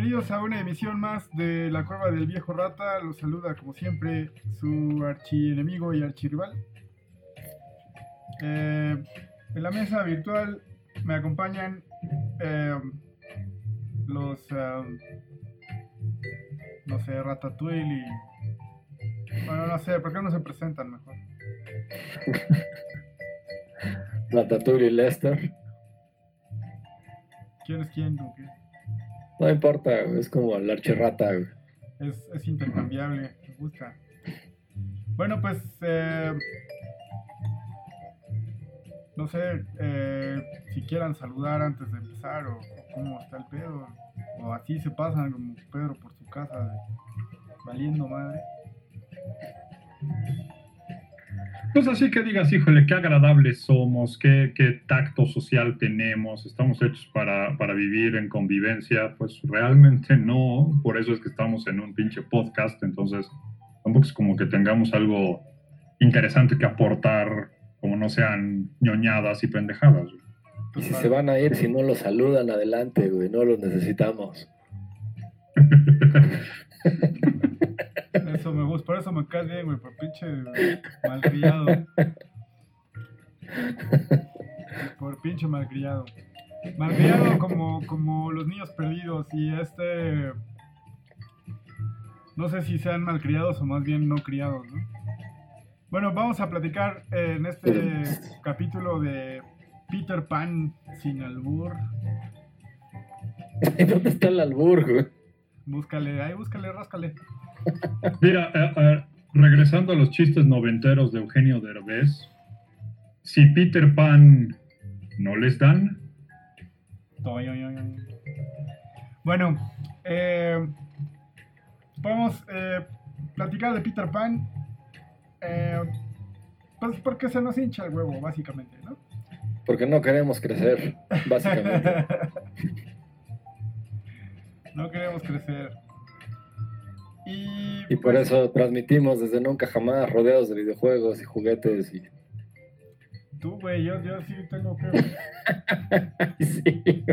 Bienvenidos a una emisión más de La Cueva del Viejo Rata. Los saluda como siempre su archienemigo y archirrival. Eh, en la mesa virtual me acompañan eh, los, eh, no sé, Ratatouille y... Bueno, no sé, ¿por qué no se presentan mejor? Ratatouille y Lester. ¿Quién es quién o qué? No importa, es como el archirrata. Es, es intercambiable, me gusta. Bueno, pues, eh, no sé eh, si quieran saludar antes de empezar o, o cómo está el pedo. O así se pasan como Pedro por su casa, de- valiendo madre. Pues así que digas, híjole, qué agradables somos, qué, qué tacto social tenemos, estamos hechos para, para vivir en convivencia. Pues realmente no, por eso es que estamos en un pinche podcast, entonces tampoco es como que tengamos algo interesante que aportar, como no sean ñoñadas y pendejadas. güey. Y si se van a ir, si no los saludan, adelante, güey, no los necesitamos. Eso me gusta, por eso me caes bien, güey, por pinche malcriado. Por pinche malcriado. Malcriado como, como los niños perdidos y este... No sé si sean malcriados o más bien no criados, ¿no? Bueno, vamos a platicar eh, en este capítulo de Peter Pan sin albur. ¿Dónde está el albur, güey? Búscale, ahí búscale, ráscale. Mira, eh, eh, regresando a los chistes noventeros de Eugenio Derbez, si Peter Pan no les dan, Toy, oy, oy, oy. Bueno, eh, podemos eh, platicar de Peter Pan. eh, pues porque se nos hincha el huevo, básicamente, ¿no? Porque no queremos crecer, básicamente. no queremos crecer. Y, Y por pues, eso transmitimos desde nunca jamás rodeados de videojuegos y juguetes y... Tú, güey, yo, yo sí tengo que... Sí.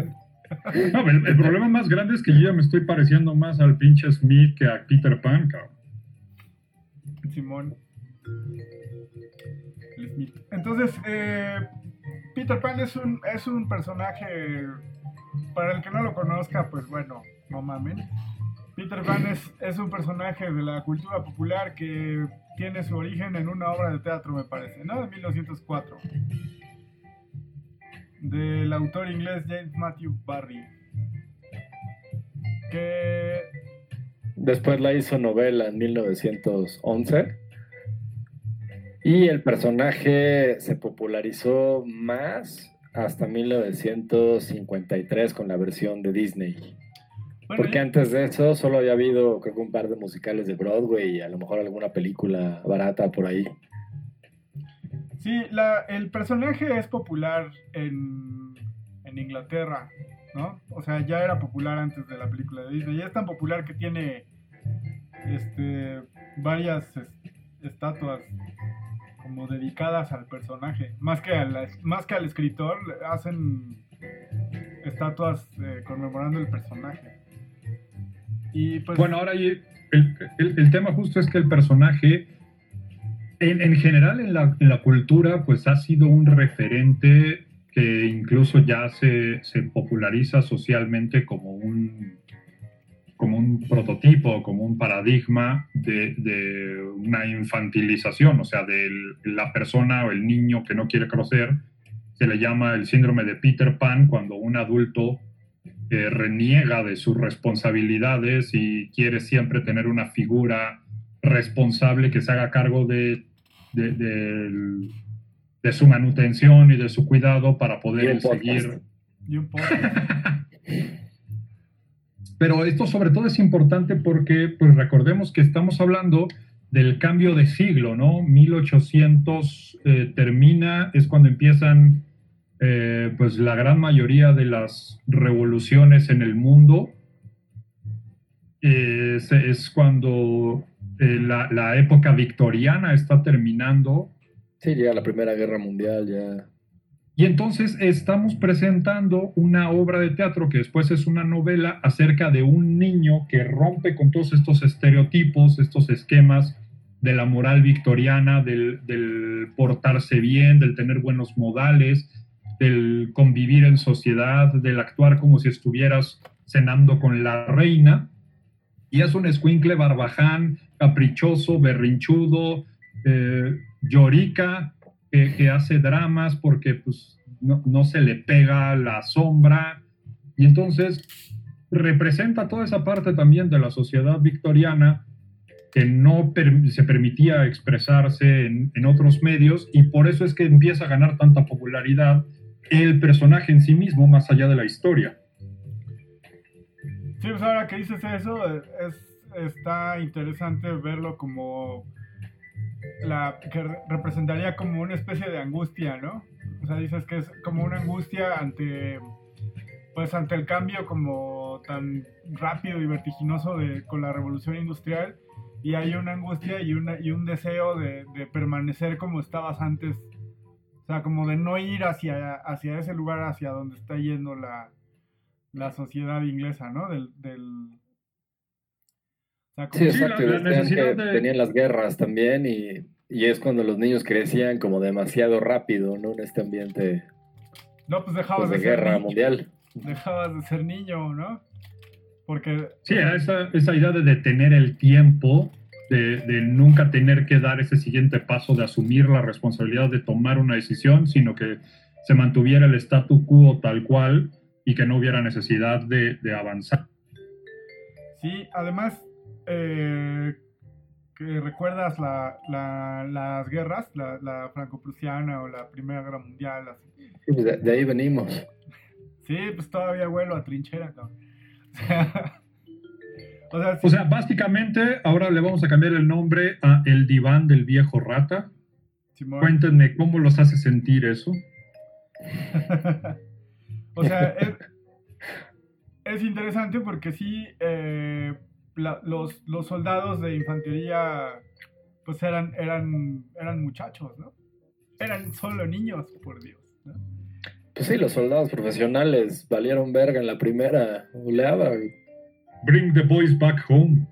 No, el, el problema más grande es que yo ya me estoy pareciendo más al pinche Smith que a Peter Pan, cabrón. Simón. El Smith. Entonces, eh, Peter Pan es un, es un personaje, para el que no lo conozca, pues bueno, no mamen. Peter Pan es, es un personaje de la cultura popular que tiene su origen en una obra de teatro, me parece, ¿no? De 1904. Del autor inglés James Matthew Barry. Que Después la hizo novela en 1911. Y el personaje se popularizó más hasta 1953 con la versión de Disney. Bueno, Porque antes de eso solo había habido, creo que un par de musicales de Broadway y a lo mejor alguna película barata por ahí. Sí, la, el personaje es popular en, en Inglaterra, ¿no? O sea, ya era popular antes de la película de Disney. Ya es tan popular que tiene este, varias es- estatuas como dedicadas al personaje. Más que, a la- más que al escritor, hacen estatuas eh, conmemorando el personaje. Y pues... Bueno, ahora el, el- el tema justo es que el personaje, en, en general en la, en la cultura, pues ha sido un referente que incluso ya se, se populariza socialmente como un, como un prototipo, como un paradigma de, de una infantilización, o sea, de la persona o el niño que no quiere crecer, se le llama el síndrome de Peter Pan cuando un adulto eh, reniega de sus responsabilidades y quiere siempre tener una figura responsable que se haga cargo de, de, su manutención y de su cuidado para poder seguir. Pero esto sobre todo es importante porque pues recordemos que estamos hablando del cambio de siglo, ¿no? 1800 eh, termina, es cuando empiezan eh, pues la gran mayoría de las revoluciones en el mundo. Es, es cuando eh, la, la época victoriana está terminando Sí, ya la Primera Guerra Mundial ya... Y entonces estamos presentando una obra de teatro que después es una novela acerca de un niño que rompe con todos estos estereotipos, estos esquemas de la moral victoriana, del, del portarse bien, del tener buenos modales, del convivir en sociedad, del actuar como si estuvieras cenando con la reina. Y es un escuincle barbaján, caprichoso, berrinchudo, eh, llorica, que, hace dramas porque pues, no, no, se le pega la sombra. Y entonces representa toda esa parte también de la sociedad victoriana que no se permitía expresarse en, otros medios y por eso es que empieza a ganar tanta popularidad el personaje en sí mismo más allá de la historia. Sí, pues ahora que dices eso, es, está interesante verlo como la que representaría como una especie de angustia, ¿no? O sea, dices que es como una angustia ante pues ante el cambio como tan rápido y vertiginoso de, con la revolución industrial y hay una angustia y, una, y un deseo de, permanecer como estabas antes o sea, como de no ir hacia, hacia ese lugar hacia donde está yendo la, la sociedad inglesa, ¿no? Del, del... O sea, como... Sí, exacto. Sí, la, la que de... tenían las guerras también y, y, es cuando los niños crecían como demasiado rápido, ¿no? En este ambiente no, pues dejabas pues, de, de, guerra ser mundial. Dejabas de ser niño, ¿no? Porque... Sí, esa, esa idea de detener el tiempo de, de, nunca tener que dar ese siguiente paso de asumir la responsabilidad de tomar una decisión, sino que se mantuviera el statu quo tal cual y que no hubiera necesidad de, de avanzar. Sí, además, eh, que recuerdas la, la, las guerras, la, la franco-prusiana o la Primera Guerra Mundial. Sí, pues de, de, ahí venimos. Sí, pues todavía vuelo a trinchera, ¿no? O sea, sí. o sea, básicamente ahora le vamos a cambiar el nombre a El Diván del Viejo Rata. Simón. Cuéntenme cómo los hace sentir eso. o sea, es, es, interesante porque sí, eh, la, los, los, soldados de infantería pues eran, eran, eran muchachos, ¿no? Eran solo niños, por Dios. ¿no? Pues sí, los soldados profesionales valieron verga en la primera oleada. Bring the boys back home.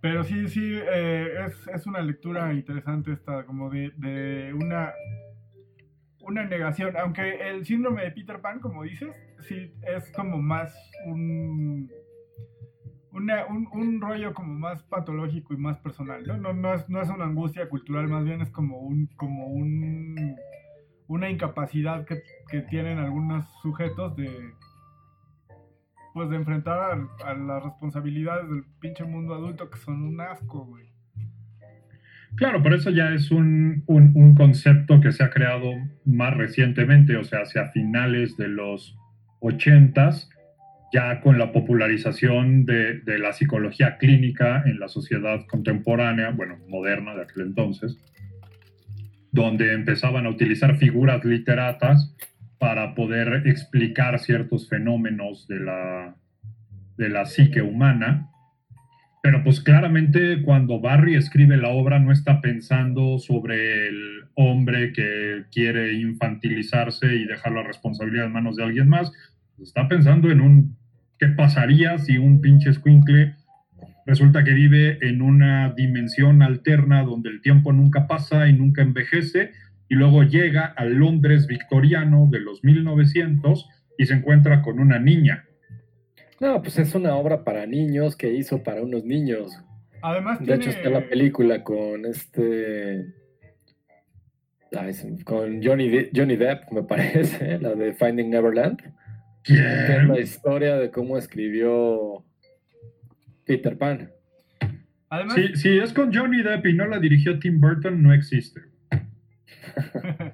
Pero sí, sí, eh, es, es, una lectura interesante esta, como de, de, una, una negación. Aunque el síndrome de Peter Pan, como dices, sí es como más un, un, un, rollo como más patológico y más personal, ¿no? No, no, es, no es una angustia cultural, más bien es como un, como un una incapacidad que, tienen algunos sujetos de pues de enfrentar a, las responsabilidades del pinche mundo adulto que son un asco, güey. Claro, por eso ya es un, un, un, concepto que se ha creado más recientemente, o sea, hacia finales de los ochentas, ya con la popularización de, de la psicología clínica en la sociedad contemporánea, bueno, moderna de aquel entonces donde empezaban a utilizar figuras literatas para poder explicar ciertos fenómenos de la, de la psique humana. Pero pues claramente cuando Barry escribe la obra no está pensando sobre el hombre que quiere infantilizarse y dejar la responsabilidad en manos de alguien más. Está pensando en un qué pasaría si un pinche escuincle resulta que vive en una dimensión alterna donde el tiempo nunca pasa y nunca envejece, y luego llega al Londres victoriano de los 1900 y se encuentra con una niña. No, pues es una obra para niños que hizo para unos niños. Además, de tiene... hecho está la película con este con Johnny, De Johnny Depp, me parece, la de Finding Neverland. ¿Quién? Que es la historia de cómo escribió Peter Pan. Además, si, si, es con Johnny Depp y no la dirigió Tim Burton, no existe.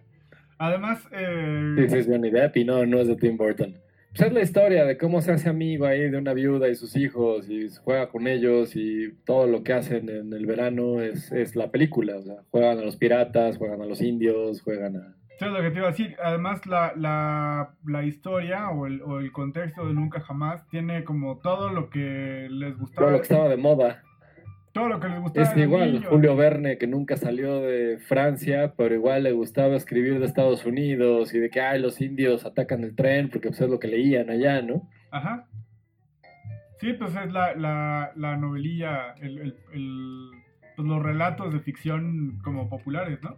Además, eh... sí, sí, es Johnny Depp y no, no es de Tim Burton. Pues es la historia de cómo se hace amigo ahí de una viuda y sus hijos y juega con ellos y todo lo que hacen en el verano es, es la película. O sea, juegan a los piratas, juegan a los indios, juegan a... Eso es lo que te iba a decir. Además, la, la, la historia o el, o el, contexto de Nunca Jamás tiene como todo lo que les gustaba. Todo lo que estaba de moda. todo lo que les gustaba. Es igual, niños. Julio Verne, que nunca salió de Francia, pero igual le gustaba escribir de Estados Unidos y de que, ay, los indios atacan el tren, porque pues, es lo que leían allá, ¿no? Ajá. Sí, pues es la, la, la novelilla, el, el- el- pues los relatos de ficción como populares, ¿no?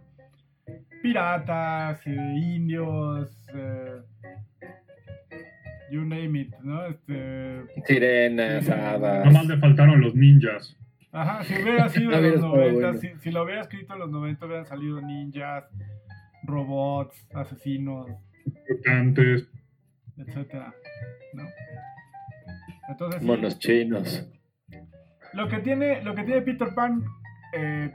Piratas, eh, indios, eh, you name it, ¿no? Este, Sirenas, hadas. Nada más le faltaron los ninjas. ajá, si hubiera sido No en los estado 90, bueno. si, si lo hubiera escrito en los 90 hubieran salido ninjas, robots, asesinos, Mutantes. etcétera, ¿no? Entonces, sí, Monos chinos. Lo que tiene, lo que tiene Peter Pan, eh,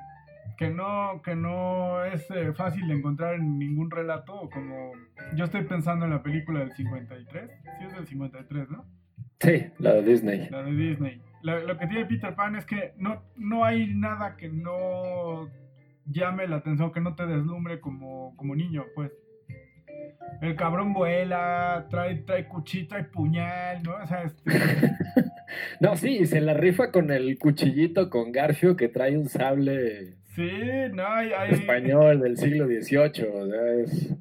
que no, que no es eh, fácil de encontrar en ningún relato, como yo estoy pensando en la película del 53, sí es del 53, ¿no? Sí, la de Disney. La de Disney. Lo, lo que tiene Peter Pan es que no, no hay nada que no llame la atención, que no te deslumbre como, como niño, pues. El cabrón vuela, trae, trae cuchillo, trae puñal, ¿no? O sea, este, No, sí, se la rifa con el cuchillito con Garfio que trae un sable sí, no, hay... hay- español del siglo XVIII. O sea, es...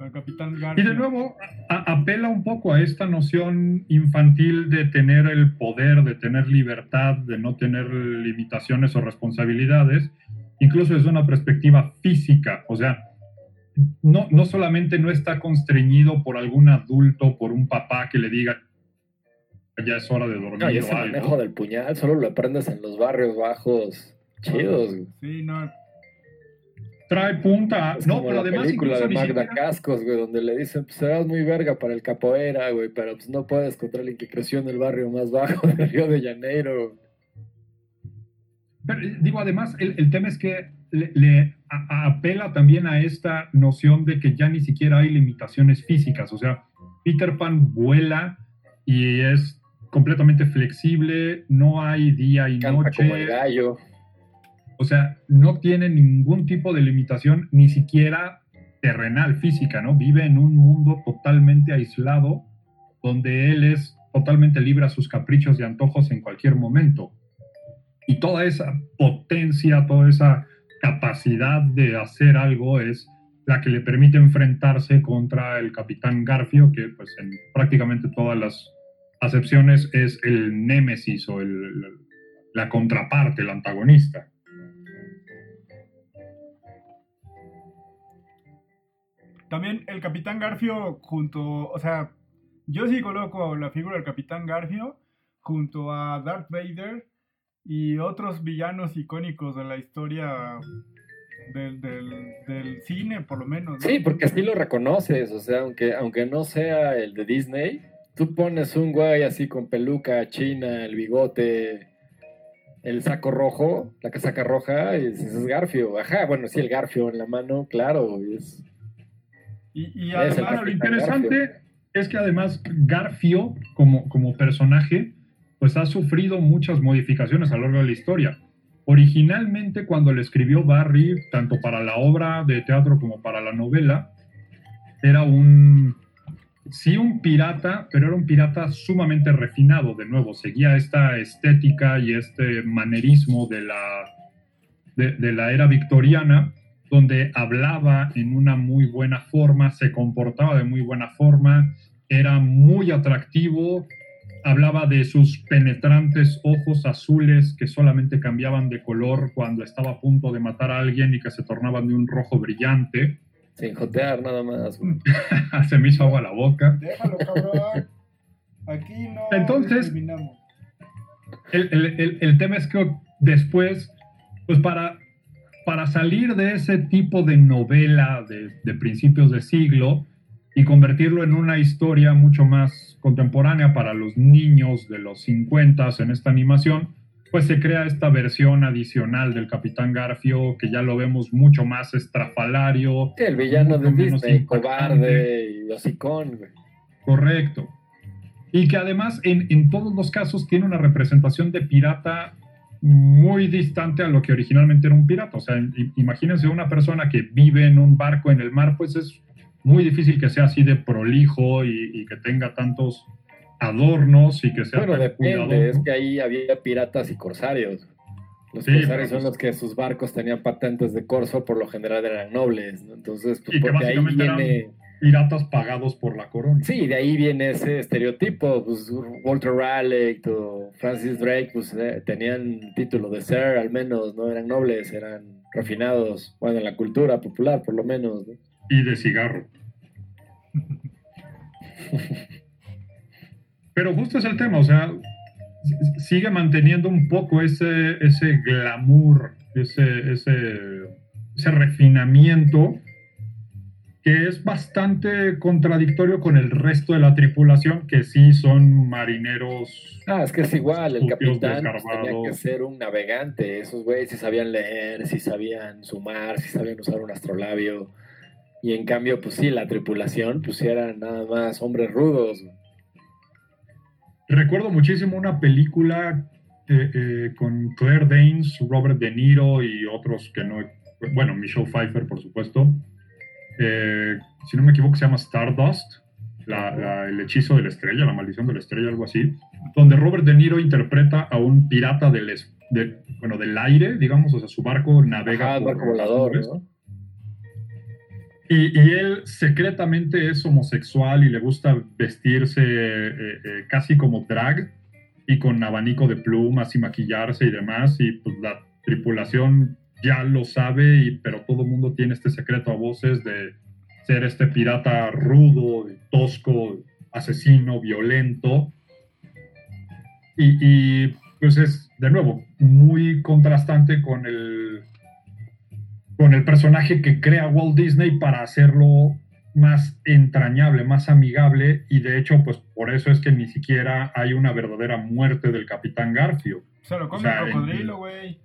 El Capitán Y de nuevo, a- apela un poco a esta noción infantil de tener el poder, de tener libertad, de no tener limitaciones o responsabilidades, incluso desde una perspectiva física. O sea, no, no solamente no está constreñido por algún adulto, por un papá que le diga ya es hora de dormir No, y o ese algo. manejo del puñal solo lo aprendes en los barrios bajos chidos. güey. Sí, no. Trae punta. Es no, como pero la además película de Magda siquiera- Cascos, güey, donde le dicen, pues serás muy verga para el capoeira, güey, pero pues no puedes contra alguien que creció en el barrio más bajo de Río de Janeiro. Pero, eh, digo, además, el, el tema es que le, le a- a- apela también a esta noción de que ya ni siquiera hay limitaciones físicas. O sea, Peter Pan vuela y es completamente flexible, no hay día y Canta como el noche. gallo. O sea, no tiene ningún tipo de limitación, ni siquiera terrenal, física, ¿no? Vive en un mundo totalmente aislado, donde él es totalmente libre a sus caprichos y antojos en cualquier momento. Y toda esa potencia, toda esa capacidad de hacer algo es la que le permite enfrentarse contra el capitán Garfio, que pues en prácticamente todas las acepciones es el némesis o el- la contraparte, el antagonista. También el Capitán Garfio junto, o sea, yo sí coloco la figura del Capitán Garfio junto a Darth Vader y otros villanos icónicos de la historia del, del, del cine, por lo menos. ¿no? Sí, porque así lo reconoces, o sea, aunque, aunque no sea el de Disney, tú pones un güey así con peluca china, el bigote, el saco rojo, la casaca roja, y dices, es Garfio. Ajá, bueno, sí, el Garfio en la mano, claro, y es... Y, y Es además, lo interesante es que además Garfio, como, como personaje, pues ha sufrido muchas modificaciones a lo largo de la historia. Originalmente, cuando le escribió Barry, tanto para la obra de teatro como para la novela, era un, sí un pirata, pero era un pirata sumamente refinado, de nuevo, seguía esta estética y este manerismo de la, de, de la era victoriana, donde hablaba en una muy buena forma, se comportaba de muy buena forma, era muy atractivo, hablaba de sus penetrantes ojos azules que solamente cambiaban de color cuando estaba a punto de matar a alguien y que se tornaban de un rojo brillante. Sin jotear nada más, se me hizo agua la boca. déjalo, cabrón. Aquí no Entonces-. El, el- el- el tema es que después, pues para, para salir de ese tipo de novela de, de principios de siglo y convertirlo en una historia mucho más contemporánea para los niños de los 50 en esta animación, pues se crea esta versión adicional del Capitán Garfio que ya lo vemos mucho más estrafalario, Sí, el villano de Disney, impactante. cobarde y hocicón, güey. Correcto. Y que además en, en todos los casos tiene una representación de pirata muy distante a lo que originalmente era un pirata. O sea, imagínense una persona que vive en un barco en el mar, pues es muy difícil que sea así de prolijo y, y que tenga tantos adornos y que sea Bueno, depende, es que ahí había piratas y son Los Sí, corsarios pero son pues- los que sus barcos tenían patentes de corso, por lo general eran nobles, ¿no? Entonces, pues Y que porque ahí básicamente eran- viene... Piratas pagados por la corona. Sí, de ahí viene ese estereotipo, pues Walter Raleigh o Francis Drake, pues eh, tenían título de ser, al menos, no eran nobles, eran refinados, bueno, en la cultura popular, por lo menos, ¿no? y de cigarro. Pero justo es el tema, o sea, sigue manteniendo un poco ese, ese glamour, ese, ese, ese refinamiento que es bastante contradictorio con el resto de la tripulación, que sí son marineros. Ah, es que es igual, el capitán tenía que ser un navegante, esos güeyes sí sabían leer, sí sabían sumar, sí sabían usar un astrolabio, y en cambio, pues sí, la tripulación, pues sí eran nada más hombres rudos. Recuerdo muchísimo una película eh, eh, con Claire Danes, Robert De Niro y otros que no. Bueno, Michelle Pfeiffer, por supuesto. Eh, si no me equivoco, se llama Stardust, la- la- el hechizo de la estrella, la maldición de la estrella, algo así. Donde Robert De Niro interpreta a un pirata del, de- bueno, del aire, digamos, o sea, su barco navega Ajá, el por barco volador. ¿no? Y, él secretamente es homosexual y le gusta vestirse eh, eh, casi como drag y con abanico de plumas y maquillarse y demás. Y pues la tripulación ya lo sabe, y, pero todo el mundo tiene este secreto a voces de ser este pirata rudo, tosco, asesino, violento. Y, y, pues es, de nuevo, muy contrastante con el, con el personaje que crea Walt Disney para hacerlo más entrañable, más amigable, y de hecho, pues por eso es que ni siquiera hay una verdadera muerte del Capitán Garfio. Se lo come O sea, el cocodrilo, güey.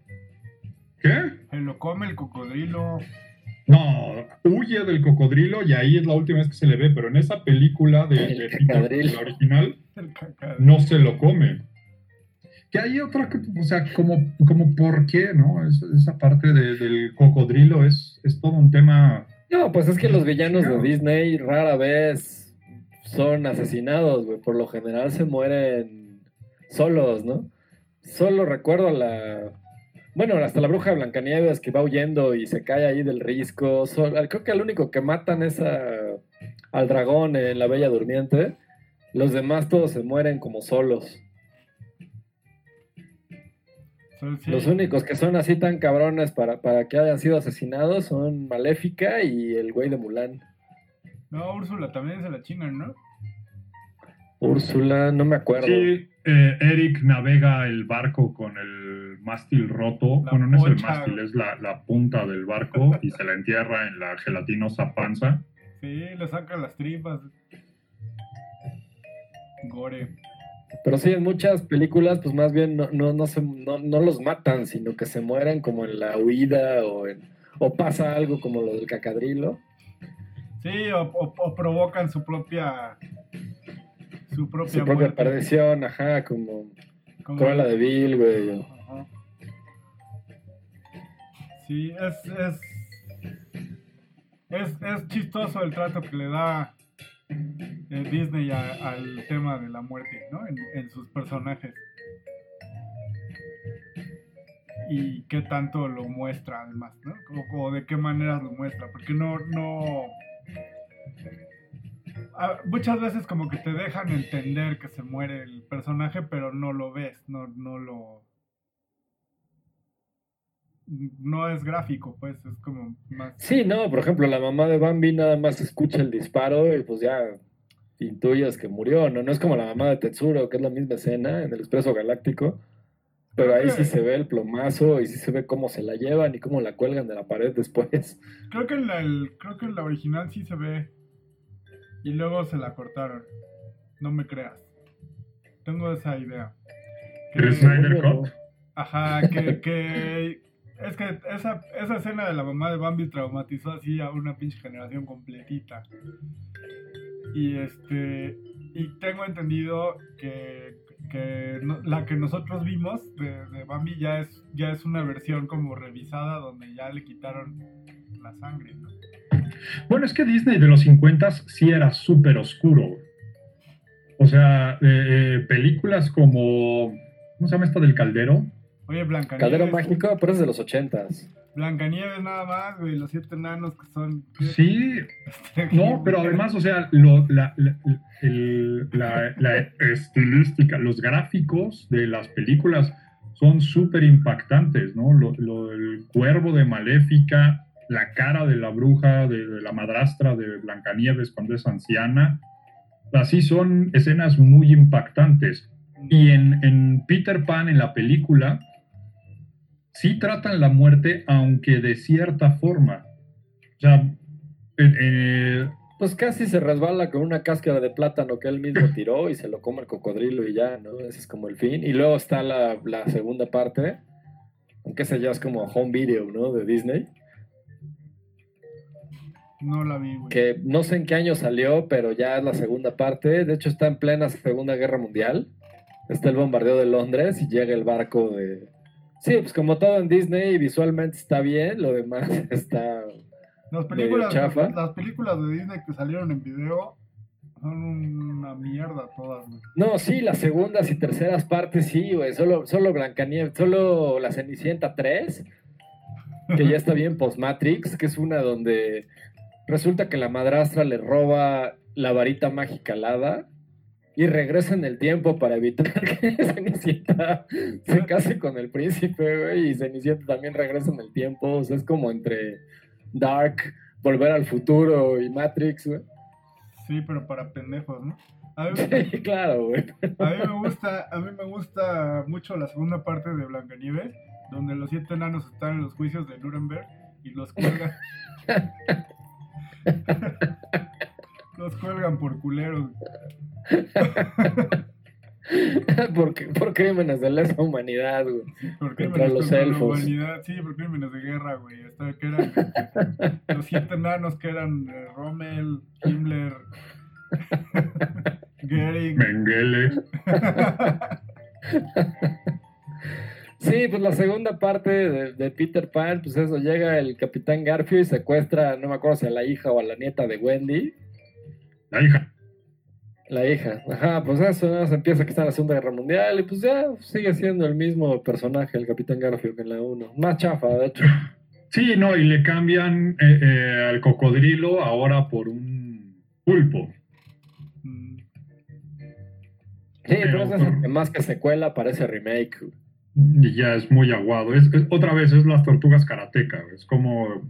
¿Qué? Se lo come el cocodrilo. No, huye del cocodrilo y ahí es la última vez que se le ve, pero en esa película de, El de Peter, la original, no se lo come. Que hay otra, que, o sea, como, como por qué, ¿no? Es- esa parte de- del cocodrilo es, es todo un tema. No, pues es que los villanos de. Disney rara vez son asesinados, güey. Por lo general se mueren solos, ¿no? Solo recuerdo la... Bueno, hasta la bruja de Blancanieves que va huyendo y se cae ahí del risco. Creo que el único que matan es a- al dragón en la Bella Durmiente. Los demás todos se mueren como solos. Los únicos que son así tan cabrones para, para que hayan sido asesinados son Maléfica y el güey de Mulan. No, Úrsula también se la chingan, ¿no? Úrsula, no me acuerdo. Sí, eh, Eric navega el barco con el mástil roto. La bueno, no es el mástil, es la, la punta del barco y se la entierra en la gelatinosa panza. Sí, le saca las tripas. Gore. Pero sí, en muchas películas, pues más bien no, no, no, se, no, no los matan, sino que se mueren como en la huida o, en- o pasa algo como lo del cacadrilo. Sí, o, o- o provocan su propia. Su propia, Su propia perdición, ajá, como Como- Cruella de Vil, güey. Ajá. Sí, es, es, es, es chistoso el trato que le da Disney al tema de la muerte, ¿no? En, sus personajes. Y qué tanto lo muestra, además, ¿no? O, de qué maneras lo muestra, porque no, no... Muchas veces como que te dejan entender que se muere el personaje, pero no lo ves, no, no lo... No es gráfico, pues, es como más... Sí, no, por ejemplo, la mamá de Bambi nada más escucha el disparo y pues ya intuyes que murió, ¿no? No es como la mamá de Tetsuro, que es la misma escena en el Expreso Galáctico, pero ahí sí se ve el plomazo y sí se ve cómo se la llevan y cómo la cuelgan de la pared después. Creo que en la, el- creo que en la original sí se ve. Y luego se la cortaron. No me creas. Tengo esa idea. ¿El Snyder Cut? Ajá, que, que es que esa, esa escena de la mamá de Bambi traumatizó así a una pinche generación completita. Y este y tengo entendido que, que la que nosotros vimos de, Bambi ya es ya es una versión como revisada donde ya le quitaron la sangre, ¿no? Bueno, es que Disney de los 50 sí era súper oscuro. O sea, eh, eh, películas como. ¿Cómo se llama esta del caldero? Oye, Blancanieves. Caldero mágico, pero es de los ochentas. Blancanieves nada más, güey. Los siete enanos que son. Sí, no, pero además, o sea, lo- la, la- el- la- la estilística, los gráficos de las películas son súper impactantes, ¿no? Lo, lo- el cuervo de Maléfica, la cara de la bruja, de, de la madrastra de Blancanieves cuando es anciana. Así son escenas muy impactantes. Y en, en Peter Pan, en la película, sí tratan la muerte, aunque de cierta forma. O sea, Pues casi se resbala con una cáscara de plátano que él mismo tiró y se lo come el cocodrilo y ya, ¿no? Ese es como el fin. Y luego está la, la segunda parte, aunque esa ya es como home video, ¿no? De Disney. No la vi, güey. Que no sé en qué año salió, pero ya es la segunda parte. De hecho, está en plena Segunda Guerra Mundial. Está el bombardeo de Londres y llega el barco de... Sí, pues como todo en Disney, visualmente está bien, lo demás está... Las películas, medio chafa. las películas de Disney que salieron en video son una mierda todas, güey. No, sí, las segundas y terceras partes sí, güey. Solo, solo Blancanieves, solo la Cenicienta 3, que ya está bien post-Matrix, que es una donde resulta que la madrastra le roba la varita mágica alada y regresa en el tiempo para evitar que Cenicienta se case con el príncipe, güey, y Cenicienta también regresa en el tiempo. O sea, es como entre Dark, Volver al Futuro y Matrix, güey. Sí, pero para pendejos, ¿no? A mí, Sí, claro, güey. a mí me gusta, a mí me gusta mucho la segunda parte de Blancanieves, donde los siete enanos están en los juicios de Nuremberg y los cuelgan. los cuelgan por culeros. por, por crímenes de lesa humanidad, güey. Por crímenes los contra la elfos. humanidad. Sí, por crímenes de guerra, güey. Hasta que eran los siete enanos que eran eh, Rommel, Himmler, Goering. Mengele. Sí, pues la segunda parte de, de Peter Pan, pues eso, llega el Capitán Garfio y secuestra, no me acuerdo si a la hija o a la nieta de Wendy. La hija. La hija, ajá, pues eso, ¿no? se empieza que está en la Segunda Guerra Mundial y pues ya sigue siendo el mismo personaje, el Capitán Garfio, que en la 1. Más chafa, de hecho. Sí, no, y le cambian eh, eh, al cocodrilo ahora por un pulpo. Sí, pero Pero- es más que secuela parece remake. Y ya es muy aguado. Es, es- otra vez es las tortugas karateca. Es como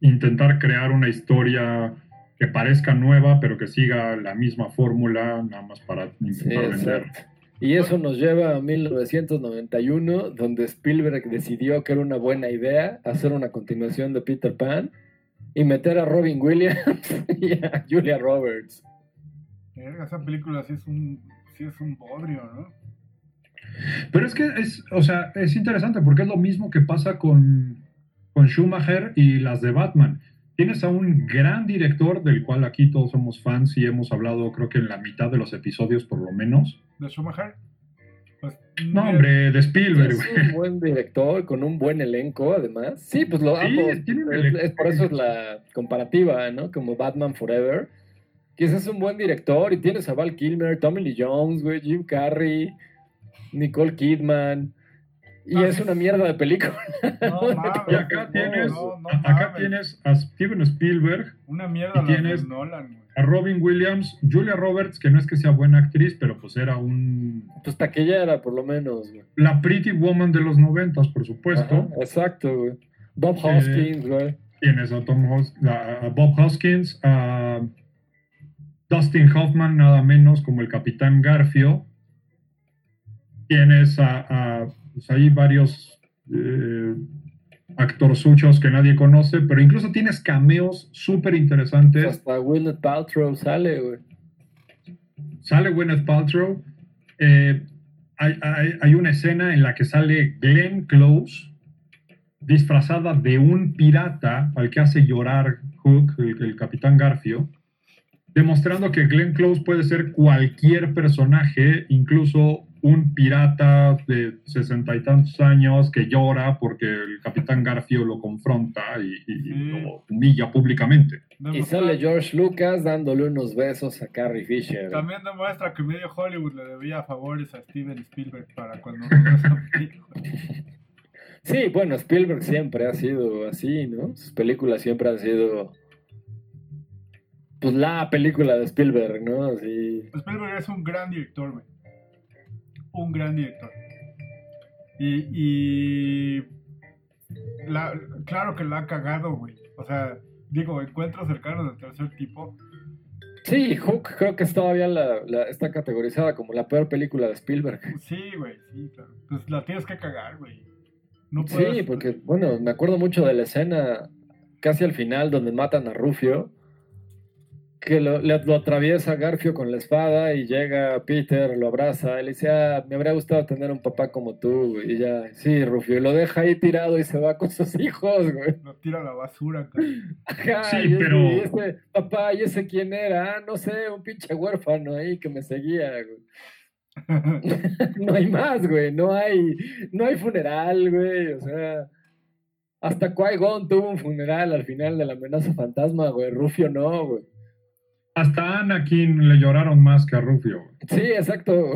intentar crear una historia que parezca nueva, pero que siga la misma fórmula, nada más para Sí, intentar vender. Y eso nos lleva a 1991, donde Spielberg decidió que era una buena idea hacer una continuación de Peter Pan y meter a Robin Williams y a Julia Roberts. esa película sí es un, sí es un bodrio, ¿no? Pero es que es, o sea, es interesante porque es lo mismo que pasa con, con Schumacher y las de Batman. Tienes a un gran director del cual aquí todos somos fans y hemos hablado creo que en la mitad de los episodios por lo menos. De Schumacher. Pues, No, hombre, de Spielberg. Es güey. un buen director con un buen elenco, además. Sí, pues lo Sí, ambos. tiene es por eso es la comparativa, ¿no? Como Batman Forever. Que ese es un buen director y tienes a Val Kilmer, Tommy Lee Jones, güey, Jim Carrey, Nicole Kidman. Y es una mierda de película. No, mames, Y acá no, tienes, no, no a- acá mames. tienes a Steven Spielberg, Una mierda y tienes- Nolan, güey. a Robin Williams, Julia Roberts, que no es que sea buena actriz, pero pues era un Pues taquillera, por lo menos, güey. la Pretty Woman de los noventas, por supuesto. Ajá, exacto, güey. Bob Eh, Hoskins, güey. Tienes a, Tom Hos- a- a Bob Hoskins, a Dustin Hoffman, nada menos como el Capitán Garfio. Tienes a, a, pues, ahí varios eh, actorzuchos que nadie conoce, pero incluso tienes cameos súper interesantes. Hasta Gwyneth Paltrow sale, güey. Sale Gwyneth Paltrow. Eh, hay, hay- hay una escena en la que sale Glenn Close disfrazada de un pirata al que hace llorar Hook, el, el capitán Garfio, demostrando que Glenn Close puede ser cualquier personaje, incluso un pirata de sesenta y tantos años que llora porque el capitán Garfio lo confronta y, lo humilla públicamente. Y sale George Lucas dándole unos besos a Carrie Fisher. También demuestra que medio Hollywood le debía favores a Steven Spielberg para cuando. Sí, bueno, Spielberg siempre ha sido así, ¿no? Sus películas siempre han sido. Pues la película de Spielberg, ¿no? Así. Spielberg es un gran director, güey. Un gran director. Y, y la- claro que la ha cagado, güey. O sea, digo, encuentros cercanos del tercer tipo. Sí, Hook creo que es todavía la, la- está categorizada como la peor película de Spielberg. Sí, güey, sí, claro. Pues la tienes que cagar, güey. No Sí, puedes- porque, bueno, me acuerdo mucho de la escena casi al final donde matan a Rufio, que lo, le- lo atraviesa Garfio con la espada y llega Peter, lo abraza, y le dice, ah, me habría gustado tener un papá como tú, güey", y ya, sí, Rufio, y lo deja ahí tirado y se va con sus hijos, güey. Lo tira a la basura, cabrón. Ajá, Sí, y ese- pero- y ese papá, ¿y ese quién era? Ah, no sé, un pinche huérfano ahí que me seguía, güey. No hay más, güey. No hay, no hay funeral, güey. O sea, hasta Qui-Gon tuvo un funeral al final de la amenaza fantasma, güey. Rufio no, güey. Hasta a Anakin le lloraron más que a Rufio. Sí, exacto.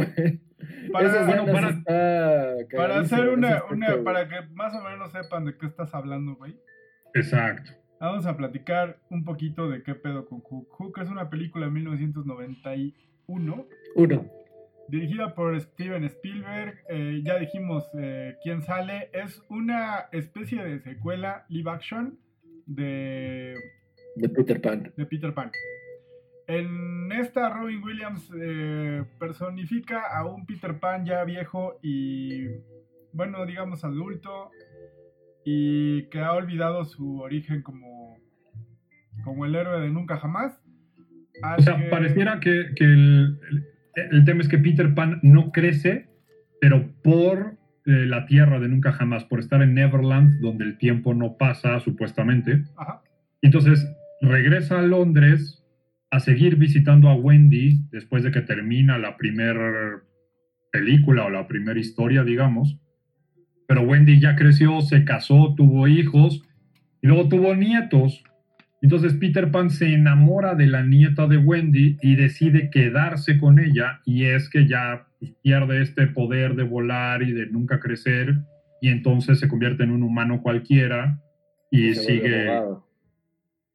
Para- bueno, está hacer una, aspecto, una, para que más o menos sepan de qué estás hablando, güey. Exacto. Vamos a platicar un poquito de qué pedo con Hook. Hook es una película de 1991 Uno. dirigida por Steven Spielberg. Eh, ya dijimos eh, quién sale. Es una especie de secuela live action de, De Peter Pan. de Peter Pan. En esta, Robin Williams eh, personifica a un Peter Pan ya viejo y, bueno, digamos adulto, y que ha olvidado su origen como, como el héroe de Nunca Jamás. al O sea, que- pareciera que, que el, el- el tema es que Peter Pan no crece, pero por eh, la tierra de nunca jamás, por estar en Neverland, donde el tiempo no pasa, supuestamente. Ajá. Entonces regresa a Londres a seguir visitando a Wendy después de que termina la primera película o la primera historia, digamos. Pero Wendy ya creció, se casó, tuvo hijos y luego tuvo nietos. Entonces Peter Pan se enamora de la nieta de Wendy y decide quedarse con ella y es que ya pues, pierde este poder de volar y de nunca crecer y entonces se convierte en un humano cualquiera y vuelve sigue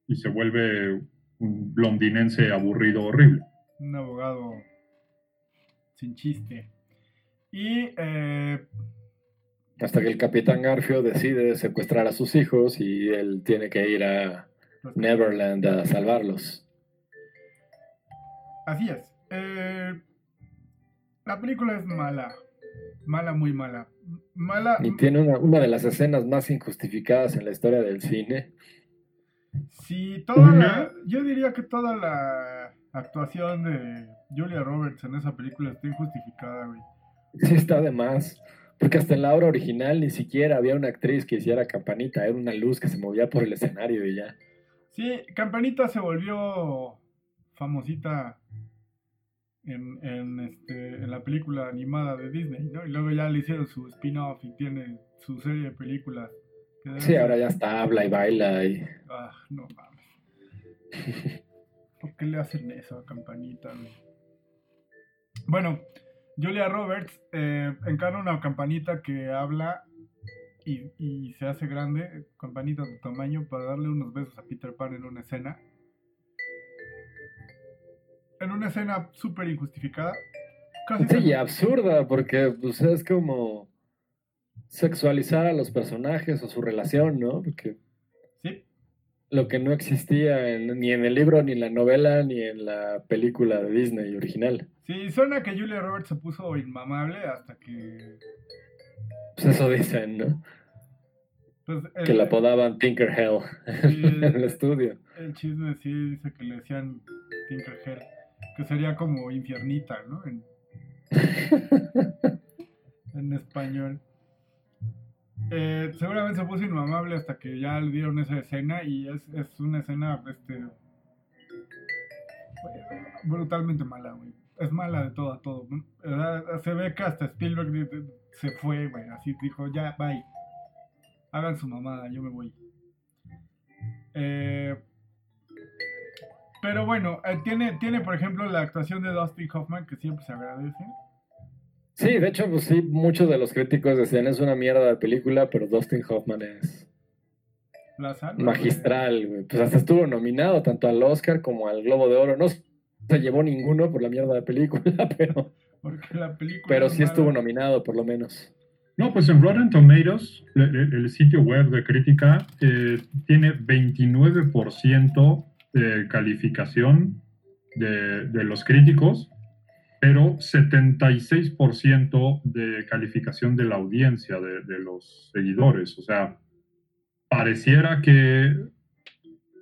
y se vuelve un londinense aburrido horrible. Un abogado sin chiste. Y eh, Hasta que el capitán Garfio decide secuestrar a sus hijos y él tiene que ir a Neverland a salvarlos. Así es. Eh, la película es mala. Mala, muy mala. Mala. Y tiene una, una de las escenas más injustificadas en la historia del cine. Sí, toda la, yo diría que toda la actuación de Julia Roberts en esa película está injustificada, güey. Sí, está de más. Porque hasta en la obra original ni siquiera había una actriz que hiciera campanita. Era una luz que se movía por el escenario y ya. Sí, Campanita se volvió famosita en, en, este, en la película animada de Disney, ¿no? Y luego ya le hicieron su spin-off y tiene su serie de películas. Sí, ahora ya está, habla y baila. Y... Ah, no mames. ¿Por qué le hacen eso a Campanita? Bueno, Julia Roberts eh, encarna una campanita que habla y, y se hace grande, campanita de tamaño, para darle unos besos a Peter Pan en una escena. En una escena súper injustificada. Casi Sí, se- y absurda, porque pues, es como sexualizar a los personajes o su relación, ¿no? Porque Sí, lo que no existía en- ni en el libro, ni en la novela, ni en la película de Disney original. sí, suena que Julia Roberts se puso inmamable hasta que... Pues eso dicen, ¿no? Pues, Que la apodaban Tinker Hell Sí, en el estudio. El chisme sí dice que le decían Tinker Hell, que sería como infiernita, ¿no? En, en español. Eh, seguramente se puso inmamable hasta que ya le dieron esa escena y es, es una escena este, brutalmente mala, güey. es mala de todo a todo. Se ve que hasta Spielberg se fue, güey. Así dijo, ya, bye. Hagan su mamada, yo me voy. Eh, pero bueno, eh, tiene, tiene, por ejemplo, la actuación de Dustin Hoffman, que siempre se agradece. Sí, de hecho, pues sí, muchos de los críticos decían es una mierda de película, pero Dustin Hoffman es magistral, güey. Pues hasta estuvo nominado tanto al Oscar como al Globo de Oro. No se llevó ninguno por la mierda de película, pero, Porque la película. pero sí estuvo mala. nominado, por lo menos. No, pues en Rotten Tomatoes, el, el- el sitio web de crítica, eh, tiene 29% de calificación de, de los críticos, pero 76% de calificación de la audiencia, de, de los seguidores. O sea, pareciera que,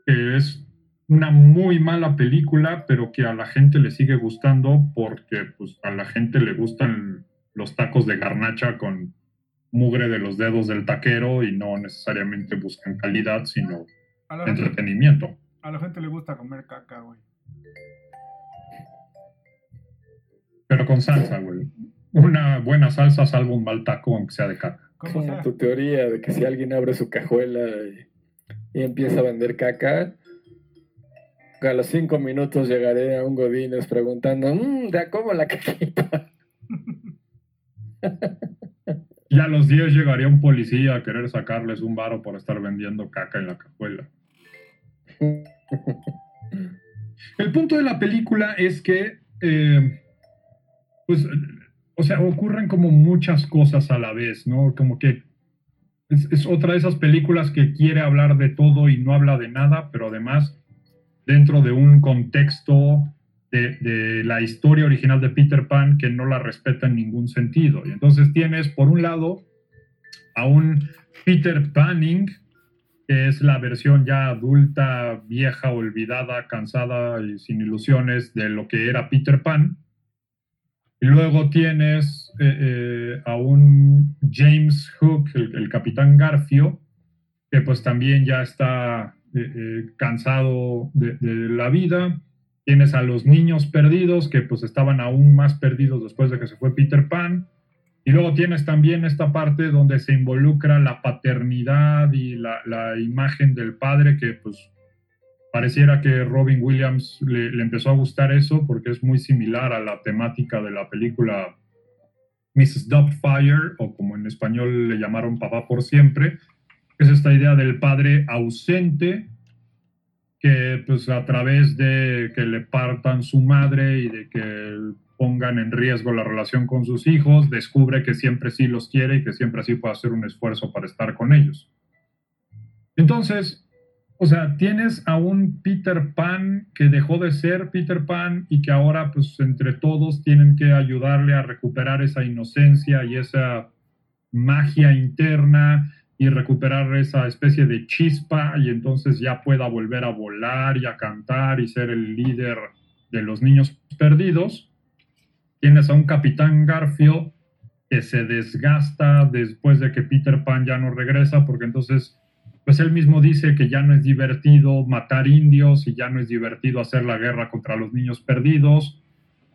que es una muy mala película, pero que a la gente le sigue gustando porque pues, a la gente le gustan los tacos de garnacha con mugre de los dedos del taquero y no necesariamente buscan calidad, sino A la, gente, entretenimiento. a la gente le gusta comer caca, güey. Pero con salsa, güey. Una buena salsa salva un mal taco, aunque sea de caca. Sea. tu teoría de que si alguien abre su cajuela y, y empieza a vender caca, a los cinco minutos llegaré a un Godínez preguntando, mmm, ¿de a cómo la caquita? Y a los 10 llegaría un policía a querer sacarles un varo por estar vendiendo caca en la cajuela. El punto de la película es que, eh, pues, o sea, ocurren como muchas cosas a la vez, ¿no? Como que es, otra de esas películas que quiere hablar de todo y no habla de nada, pero además dentro de un contexto de, de la historia original de Peter Pan que no la respeta en ningún sentido. Y entonces tienes, por un lado, a un Peter Panning, que es la versión ya adulta, vieja, olvidada, cansada y sin ilusiones de lo que era Peter Pan. Luego tienes eh, eh, a un James Hook, el, capitán Garfio, que pues también ya está eh, cansado de, de la vida. Tienes a los niños perdidos, que pues estaban aún más perdidos después de que se fue Peter Pan. Y luego tienes también esta parte donde se involucra la paternidad y la, la imagen del padre, que pues pareciera que Robin Williams le, empezó a gustar eso porque es muy similar a la temática de la película Mrs. Doubtfire, o como en español le llamaron Papá por siempre, es esta idea del padre ausente que pues a través de que le partan su madre y de que pongan en riesgo la relación con sus hijos, descubre que siempre sí los quiere y que siempre sí puede hacer un esfuerzo para estar con ellos. Entonces, o sea, tienes a un Peter Pan que dejó de ser Peter Pan y que ahora pues entre todos tienen que ayudarle a recuperar esa inocencia y esa magia interna y recuperar esa especie de chispa y entonces ya pueda volver a volar y a cantar y ser el líder de los niños perdidos. Tienes a un capitán Garfio que se desgasta después de que Peter Pan ya no regresa porque entonces pues él mismo dice que ya no es divertido matar indios y ya no es divertido hacer la guerra contra los niños perdidos.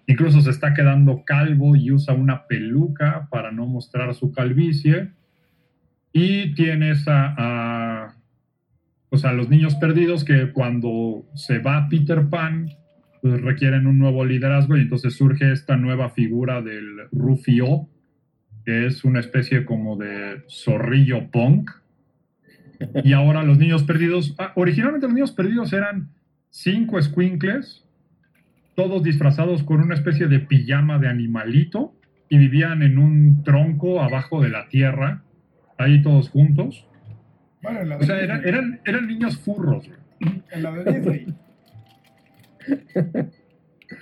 Incluso se está quedando calvo y usa una peluca para no mostrar su calvicie. Y tienes a, pues los niños perdidos que cuando se va Peter Pan, pues requieren un nuevo liderazgo y entonces surge esta nueva figura del Rufio, que es una especie como de zorrillo punk. Y ahora los niños perdidos, ah, originalmente los niños perdidos eran cinco squinkles, todos disfrazados con una especie de pijama de animalito y vivían en un tronco abajo de la tierra ahí todos juntos. Bueno, en la O sea, eran, eran, eran niños furros. güey. En la de Disney.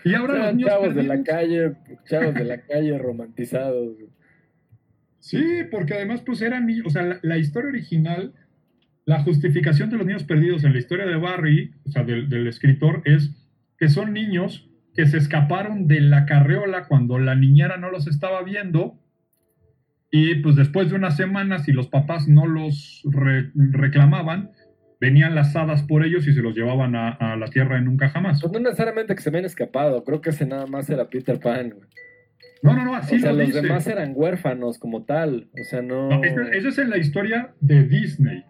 Y ahora los Eran niños chavos de la calle, chavos de la calle romantizados. Sí, porque además pues eran niños, o sea, la, la historia original, la justificación de los niños perdidos en la historia de Barry, o sea, del, del escritor, es que son niños que se escaparon de la carreola cuando la niñera no los estaba viendo y pues después de unas semanas, si los papás no los re- reclamaban, venían las hadas por ellos y se los llevaban a, a la tierra en nunca jamás. Pues no necesariamente que se me han escapado, creo que ese nada más era Peter Pan. güey. No, no, no, así o sea, lo los dice. demás eran huérfanos como tal. O sea, no. No, esa, esa es en la historia de Disney.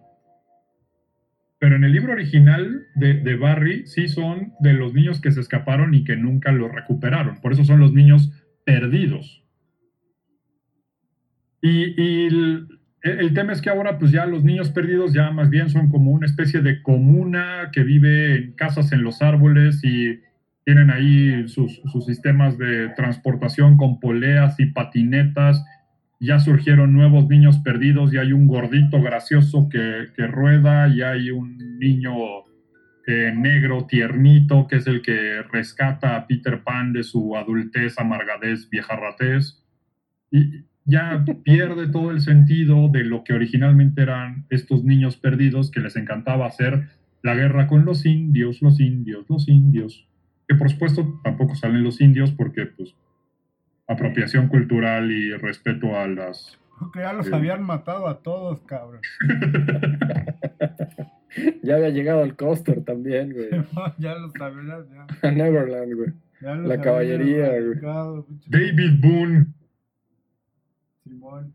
Pero en el libro original de, de Barry sí son de los niños que se escaparon y que nunca los recuperaron. Por eso son los niños perdidos. Y, el, tema es que ahora pues ya los niños perdidos ya más bien son como una especie de comuna que vive en casas en los árboles y tienen ahí sus sistemas de transportación con poleas y patinetas ya surgieron nuevos niños perdidos y hay un gordito gracioso que, que rueda y hay un niño eh, negro tiernito que es el que rescata a Peter Pan de su adultez, amargadez, viejarratez. Y ya pierde todo el sentido de lo que originalmente eran estos niños perdidos que les encantaba hacer la guerra con los indios, los indios, los indios, que por supuesto tampoco salen los indios porque pues apropiación cultural y respeto a las... Porque ya los Sí. habían matado a todos, cabrón. Ya había llegado el coaster también, güey. ya los habían, ya, A Neverland, güey. ya los La caballería, güey. David Boone. Simón.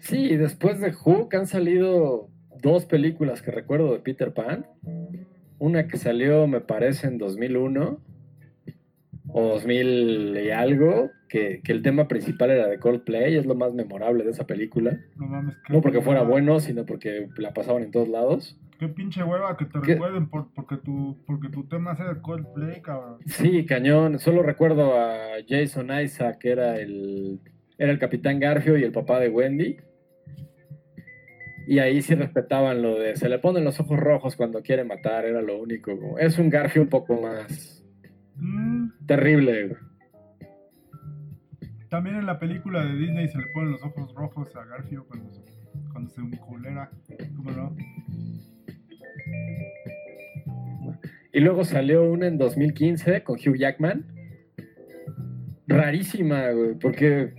Sí, después de Hook han salido dos películas que recuerdo de Peter Pan. Una que salió, me parece, en 2001 o 2000 y algo, que, que el tema principal era de Coldplay, es lo más memorable de esa película. no mames. qué No porque fuera hueva. bueno, sino porque la pasaban en todos lados. Qué pinche hueva que te ¿Qué? recuerden por, porque, tu, porque tu tema sea de Coldplay, cabrón. Sí, cañón. Solo recuerdo a Jason Isaac, que era el, era el capitán Garfio y el papá de Wendy. Y ahí sí respetaban lo de se le ponen los ojos rojos cuando quiere matar, era lo único. como- Es un Garfio un poco más Mm, terrible. también en la película de Disney se le ponen los ojos rojos a Garfio cuando se, cuando se culera. ¿Cómo no? Y luego salió una en 2015 con Hugh Jackman. Rarísima, güey, porque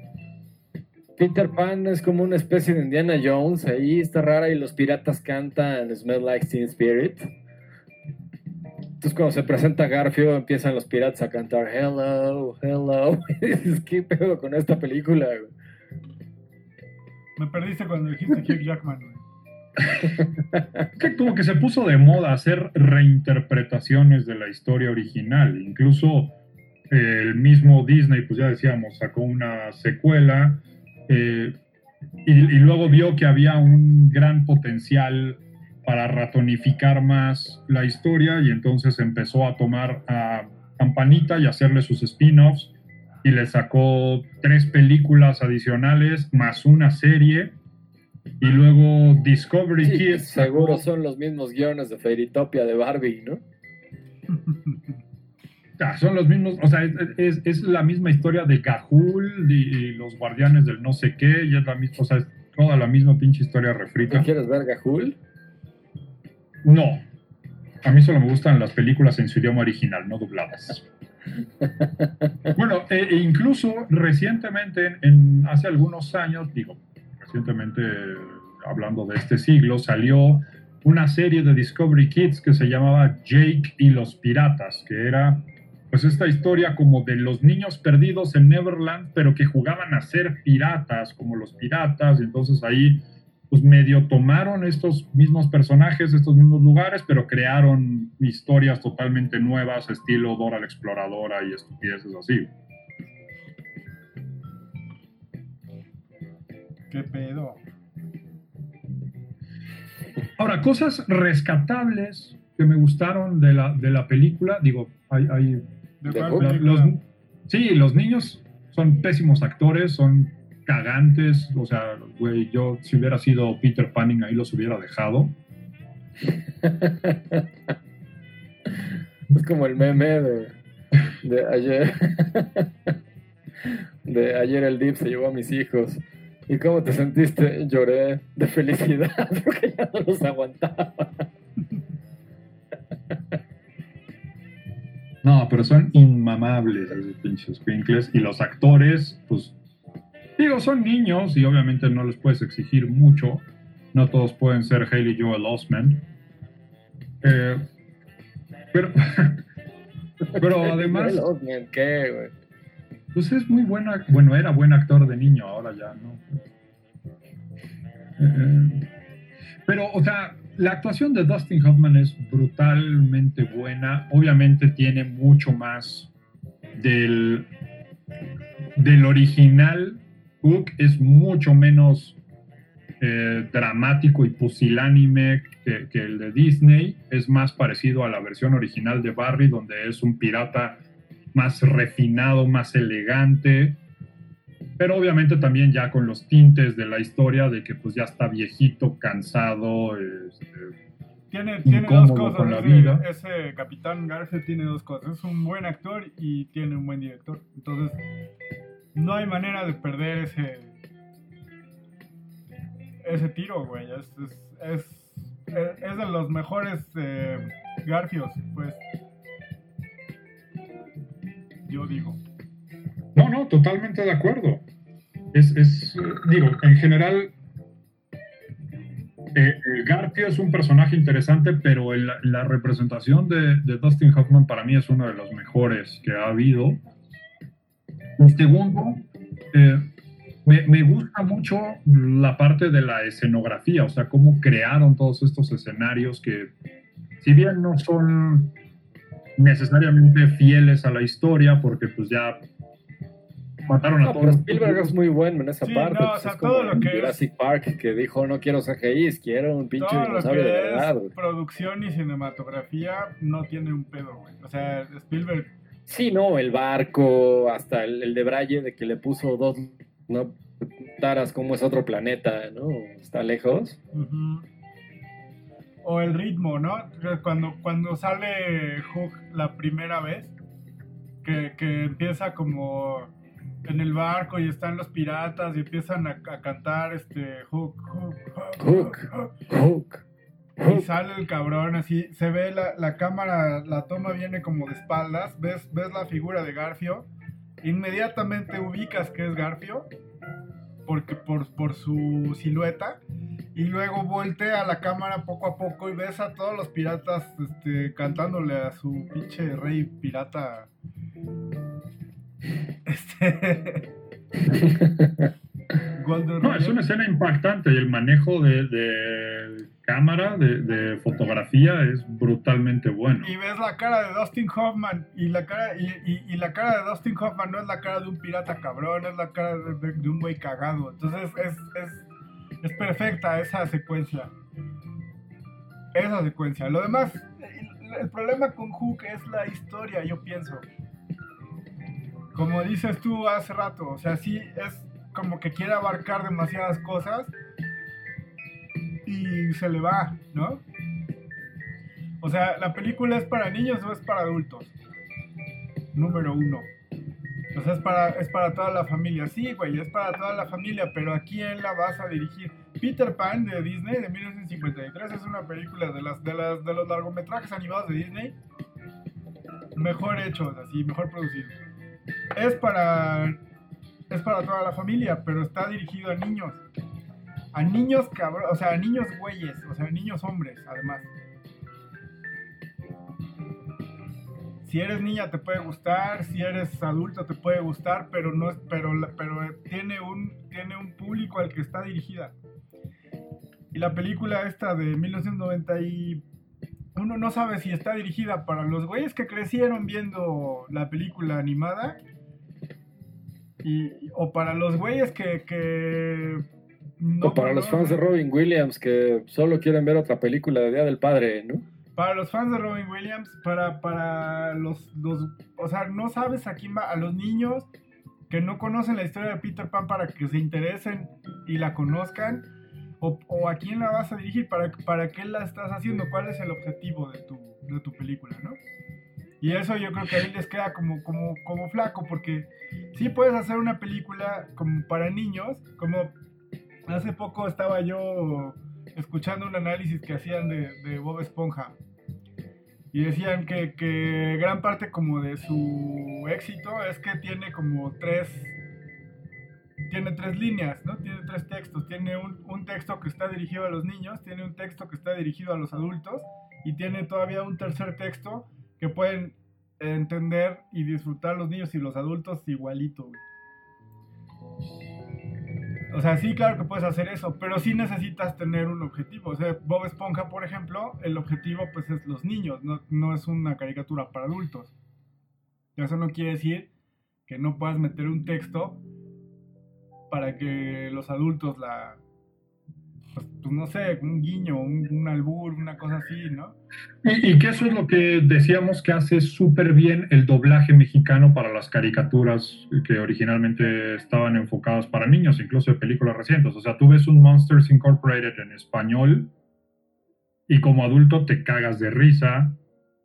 Peter Pan es como una especie de Indiana Jones, ahí está rara y los piratas cantan Smell Like Teen Spirit. Entonces cuando se presenta Garfio empiezan los piratas a cantar Hello, Hello. ¿qué pedo con esta película? güey? Me perdiste cuando dijiste Hugh Jackman, güey. que como que se puso de moda hacer reinterpretaciones de la historia original. Incluso eh, el mismo Disney, pues ya decíamos, sacó una secuela eh, y, y luego vio que había un gran potencial para ratonificar más la historia y entonces empezó a tomar a Campanita y hacerle sus spin-offs y le sacó tres películas adicionales más una serie y luego Discovery Sí, Kids seguro sacó- son los mismos guiones de Fairytopia de Barbie, ¿no? Ah, son los mismos, o sea, es, es- es la misma historia de Gahul y, y los guardianes del no sé qué, y es la misma, o sea, es toda la misma pinche historia ¿Tú refrita. quieres ver Gahul? No, a mí solo me gustan las películas en su idioma original, no dobladas. Bueno, e, e incluso recientemente, en, en- hace algunos años, digo, recientemente hablando de este siglo, salió una serie de Discovery Kids que se llamaba Jake y los piratas, que era pues esta historia como de los niños perdidos en Neverland, pero que jugaban a ser piratas, como los piratas, y entonces ahí pues medio tomaron estos mismos personajes, estos mismos lugares, pero crearon historias totalmente nuevas, estilo Dora la Exploradora y estupideces así. ¿Qué pedo? Ahora, cosas rescatables que me gustaron de la, de la película, digo, hay, hay Sí, los niños son pésimos actores, son cagantes, o sea, güey, yo si hubiera sido Peter Panning ahí los hubiera dejado. Es como el meme de, de ayer. De ayer el DIP se llevó a mis hijos. ¿Y cómo te sentiste? Lloré de felicidad porque ya no los aguantaba. No, pero son inmamables esos pinches Winkles. Y los actores, pues, Digo, son niños y obviamente no les puedes exigir mucho. No todos pueden ser Haley Joel Osment. Eh, pero, pero además, Joel Osment, ¿qué, güey? pues es muy buena. Bueno, era buen actor de niño, ahora ya no. Eh, pero, o sea, la actuación de Dustin Hoffman es brutalmente buena. Obviamente tiene mucho más del, del original. Hook es mucho menos eh, dramático y pusilánime que, que el de Disney. Es más parecido a la versión original de Barry, donde es un pirata más refinado, más elegante pero obviamente también ya con los tintes de la historia de que pues ya está viejito, cansado, este, Tiene, tiene dos cosas. con la ese, vida. ese Capitán Garfield tiene dos cosas. Es un buen actor y tiene un buen director. Entonces, no hay manera de perder ese ese tiro, güey. Es, es, es, es- es de los mejores eh, Garfios, pues. Yo digo. No, no, totalmente de acuerdo. Es, es, eh, digo, en general, eh, el Garfio es un personaje interesante, pero el- la representación de, de Dustin Hoffman para mí es uno de los mejores que ha habido. Y segundo, eh, me, me gusta mucho la parte de la escenografía, o sea, cómo crearon todos estos escenarios que, si bien no son necesariamente fieles a la historia, porque pues ya mataron a No, todos. pero Spielberg es muy bueno en esa Sí, parte. no, pues, o sea, es como todo lo es- Jurassic Park que dijo no quiero CGI, quiero un pinche Todo lo dinosaurio de que verdad, es producción y cinematografía no tiene un pedo, güey. O sea, Spielberg Sí, no, el barco, hasta el, el de Braille, de que le puso dos no taras como es otro planeta, ¿no? Está lejos. O el ritmo, ¿no? Cuando, cuando sale Hook la primera vez, que, que empieza como en el barco y están los piratas y empiezan a, a cantar este Hook, Hook, Hook, Hook. Hook, Hook. Y sale el cabrón así, se ve la, la cámara, la toma viene como de espaldas, ves, ves la figura de Garfio, inmediatamente ubicas que es Garfio, porque por, por su silueta, y luego voltea la cámara poco a poco y ves a todos los piratas este, cantándole a su pinche rey pirata. No, es una escena impactante y el manejo de, de cámara, de, de fotografía es brutalmente bueno. y ves la cara de Dustin Hoffman y la cara y, y- y la cara de Dustin Hoffman no es la cara de un pirata cabrón, es la cara de, de- de un güey cagado. Entonces es, es, es perfecta esa secuencia. Esa secuencia. Lo demás, el, el problema con Hook es la historia, yo pienso. Como dices tú hace rato, o sea, sí es como que quiere abarcar demasiadas cosas y se le va, ¿no? O sea, ¿la película es para niños o es para adultos? Número uno. O sea, es para, es para toda la familia. Sí, güey, es para toda la familia, pero ¿a quién la vas a dirigir? Peter Pan de Disney de 1953 es una película de, las, de, las, de los largometrajes animados de Disney mejor hechos, así, mejor producidos. Es para, es para toda la familia, pero está dirigido a niños. A niños cabrón, o sea, a niños güeyes, o sea, a niños hombres, además. Si eres niña te puede gustar, si eres adulto te puede gustar, pero no es, pero, pero tiene un, tiene un público al que está dirigida. Y la película esta de 1990 y uno no sabe si está dirigida para los güeyes que crecieron viendo la película animada y, o para los güeyes que, que no o para los fans de. Robin Williams que solo quieren ver otra película de Día del Padre, ¿no? Para los fans de Robin Williams, para, para los, los... O sea, no sabes a quién va. A los niños que no conocen la historia de Peter Pan para que se interesen y la conozcan. O, o a quién la vas a dirigir, para, para qué la estás haciendo, cuál es el objetivo de tu, de tu película, ¿no? Y eso yo creo que ahí les queda como, como, como flaco, porque sí puedes hacer una película como para niños, como hace poco estaba yo escuchando un análisis que hacían de, de Bob Esponja. Y decían que, que gran parte como de su éxito es que tiene como tres tiene tres líneas, ¿no? Tiene tres textos. Tiene un, un texto que está dirigido a los niños, tiene un texto que está dirigido a los adultos y tiene todavía un tercer texto que pueden entender y disfrutar los niños y los adultos igualito. O sea, sí, claro que puedes hacer eso, pero sí necesitas tener un objetivo. O sea, Bob Esponja, por ejemplo, el objetivo pues es los niños, no, no es una caricatura para adultos. Eso no quiere decir que no puedas meter un texto para que los adultos la, pues, pues, no sé, un guiño, un, albur, una cosa así, ¿no? Y, y, que eso es lo que decíamos que hace súper bien el doblaje mexicano para las caricaturas que originalmente estaban enfocadas para niños, incluso de películas recientes. O sea, tú ves un Monsters Incorporated en español y como adulto te cagas de risa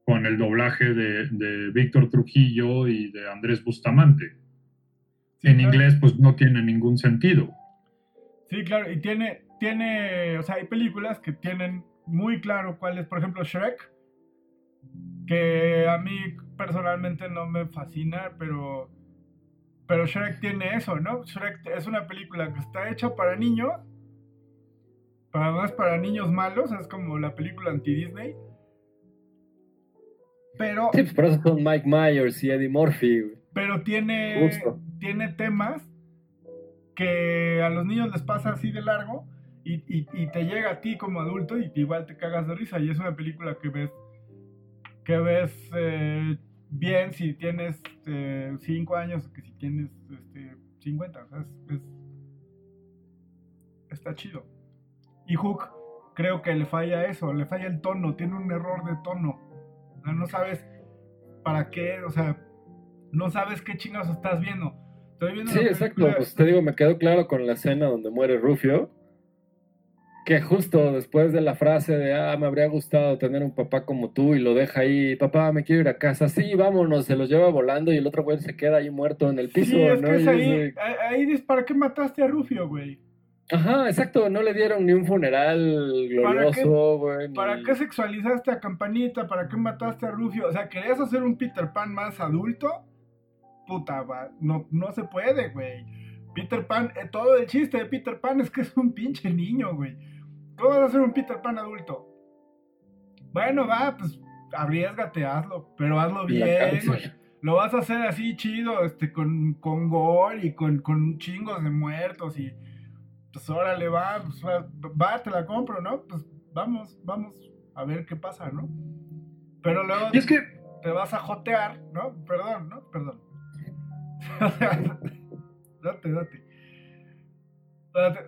con el doblaje de, de Víctor Trujillo y de Andrés Bustamante. En inglés, pues no tiene ningún sentido. Sí, claro, y tiene, tiene, o sea, hay películas que tienen muy claro cuál es, por ejemplo, Shrek, que a mí personalmente no me fascina, pero, pero Shrek tiene eso, ¿no? Shrek es una película que está hecha para niños, para más para niños malos, es como la película anti-Disney. Pero. Sí, pues por eso son Mike Myers y Eddie Murphy. Pero tiene, tiene temas que a los niños les pasa así de largo y, te llega a ti como adulto y igual te cagas de risa. Y es una película que ves, que ves eh, bien si tienes 5 eh, años que si tienes este, 50. está chido. Y Hook, creo que le falla eso, le falla el tono, tiene un error de tono. no sabes para qué, o sea, no sabes qué chingados estás viendo. Sí, exacto, pues te digo, me quedó claro con la escena donde muere Rufio que justo después de la frase de, ah, me habría gustado tener un papá como tú y lo deja ahí, papá, me quiero ir a casa, sí, vámonos, se los lleva volando y el otro güey se queda ahí muerto en el piso. Sí, es que es ahí, ahí dices, ¿para qué mataste a Rufio, güey? Ajá, exacto, no le dieron ni un funeral glorioso, güey. ¿Para qué sexualizaste a Campanita? ¿Para qué mataste a Rufio? O sea, ¿querías hacer un Peter Pan más adulto? Puta, va, no, no se puede, güey. Peter Pan, eh, todo el chiste de Peter Pan es que es un pinche niño, güey. ¿Cómo vas a hacer un Peter Pan adulto? Bueno, va, pues arriesgate, hazlo, pero hazlo bien. Lo vas a hacer así chido, este, con, con gore y con, con chingos de muertos y pues órale, va, pues, va, te la compro, ¿no? Pues vamos, vamos a ver qué pasa, ¿no? Pero luego es que... te vas a jotear, ¿no? Perdón, ¿no? Perdón. date, date.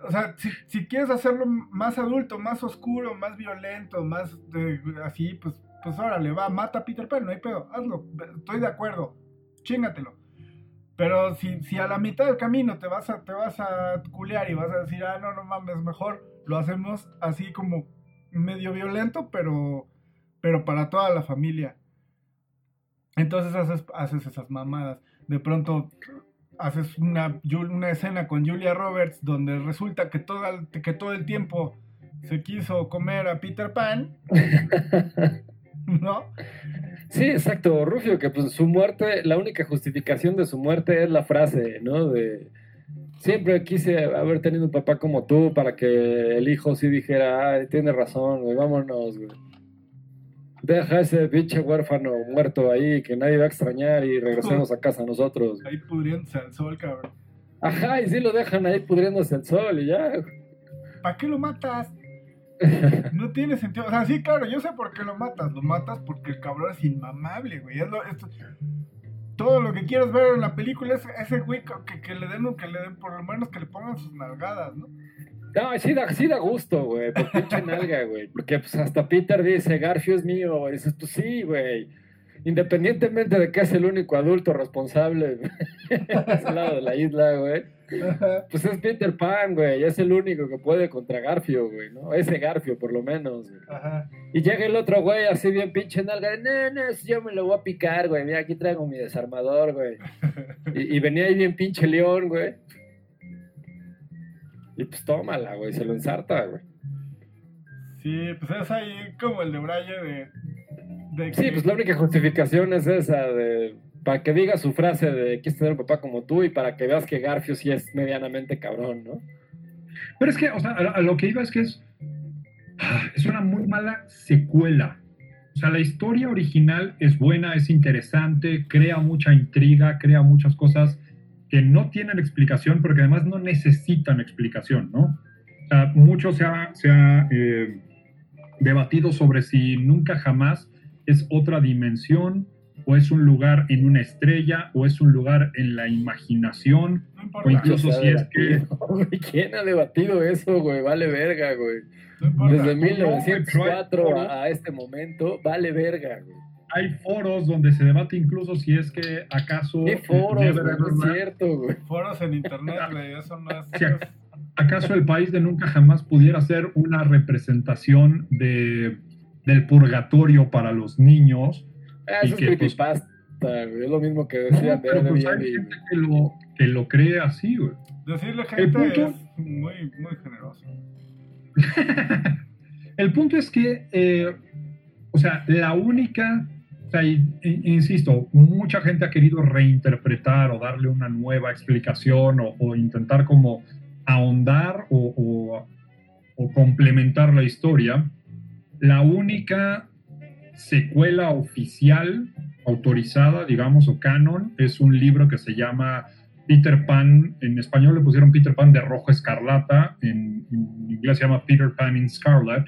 O sea, si, quieres hacerlo más adulto, más oscuro, más violento, más así, pues, pues órale, va, mata a Peter Pan, no hay pedo, hazlo, estoy de acuerdo, chingatelo. Pero si, si a la mitad del camino te vas, a, te vas a culear y vas a decir, ah, no, no mames, mejor lo hacemos así como medio violento, pero, pero para toda la familia. Entonces haces, haces esas mamadas. De pronto haces una, una escena con Julia Roberts donde resulta que todo, el, que todo el tiempo se quiso comer a Peter Pan. ¿No? Sí, exacto, Rufio, que pues su muerte, la única justificación de su muerte es la frase, ¿no? De siempre quise haber tenido un papá como tú para que el hijo sí dijera, ah, tiene razón, güey, vámonos, güey deja ese pinche huérfano muerto ahí que nadie va a extrañar y regresemos a casa nosotros. Ahí pudriéndose al sol, cabrón. Ajá, y sí lo dejan ahí pudriéndose al sol y ya. ¿Para qué lo matas? no tiene sentido. O sea, sí, claro, yo sé por qué lo matas. Lo matas porque el cabrón es inmamable, güey. todo lo que quieres ver en la película es ese güey que, que, le den, que le den, por lo menos que le pongan sus nalgadas, ¿no? No, sí da, sí da gusto, güey, por pinche nalga, güey. Porque pues hasta Peter dice, Garfio es mío. Y dices, pues sí, güey. Independientemente de que es el único adulto responsable en ese lado de la isla, güey. Pues es Peter Pan, güey. Es el único que puede contra Garfio, güey, ¿no? Ese Garfio, por lo menos. Ajá. Y llega el otro güey así bien pinche nalga. De, no, no, yo me lo voy a picar, güey. Mira, aquí traigo mi desarmador, güey. Y, y venía ahí bien pinche león, güey. Y pues tómala, güey, se lo ensarta, güey. Sí, pues es ahí como el de Braille de, Sí, pues la única justificación es esa de para que diga su frase de quieres tener un papá como tú y para que veas que Garfio sí es medianamente cabrón, ¿no? Pero es que, o sea, a, lo que iba es que es, ah, es una muy mala secuela. O sea, la historia original es buena, es interesante, crea mucha intriga, crea muchas cosas que no tienen explicación, porque además no necesitan explicación, ¿no? O sea, mucho se ha, se ha eh, debatido sobre si nunca jamás es otra dimensión, o es un lugar en una estrella, o es un lugar en la imaginación, o incluso si es que... ¿Quién ha debatido eso, güey? Vale verga, güey. Desde 1904 a, este momento, vale verga, güey. Hay foros donde se debate incluso si es que acaso... ¿Qué foros, güey? es cierto, güey. Foros en internet, güey, eso no es... ¿Acaso el país de nunca jamás pudiera ser una representación de, del purgatorio para los niños? Ah, eso es pues, es lo mismo que decía pero pues hay gente que lo, que lo cree así, güey. Decirle gente es muy, muy generoso. el punto es que, eh, o sea, la única, o sea, insisto, mucha gente ha querido reinterpretar o darle una nueva explicación o, intentar como ahondar o complementar la historia. La única secuela oficial, autorizada, digamos, o canon, es un libro que se llama Peter Pan, en español le pusieron Peter Pan de rojo escarlata, en, inglés se llama Peter Pan in Scarlet,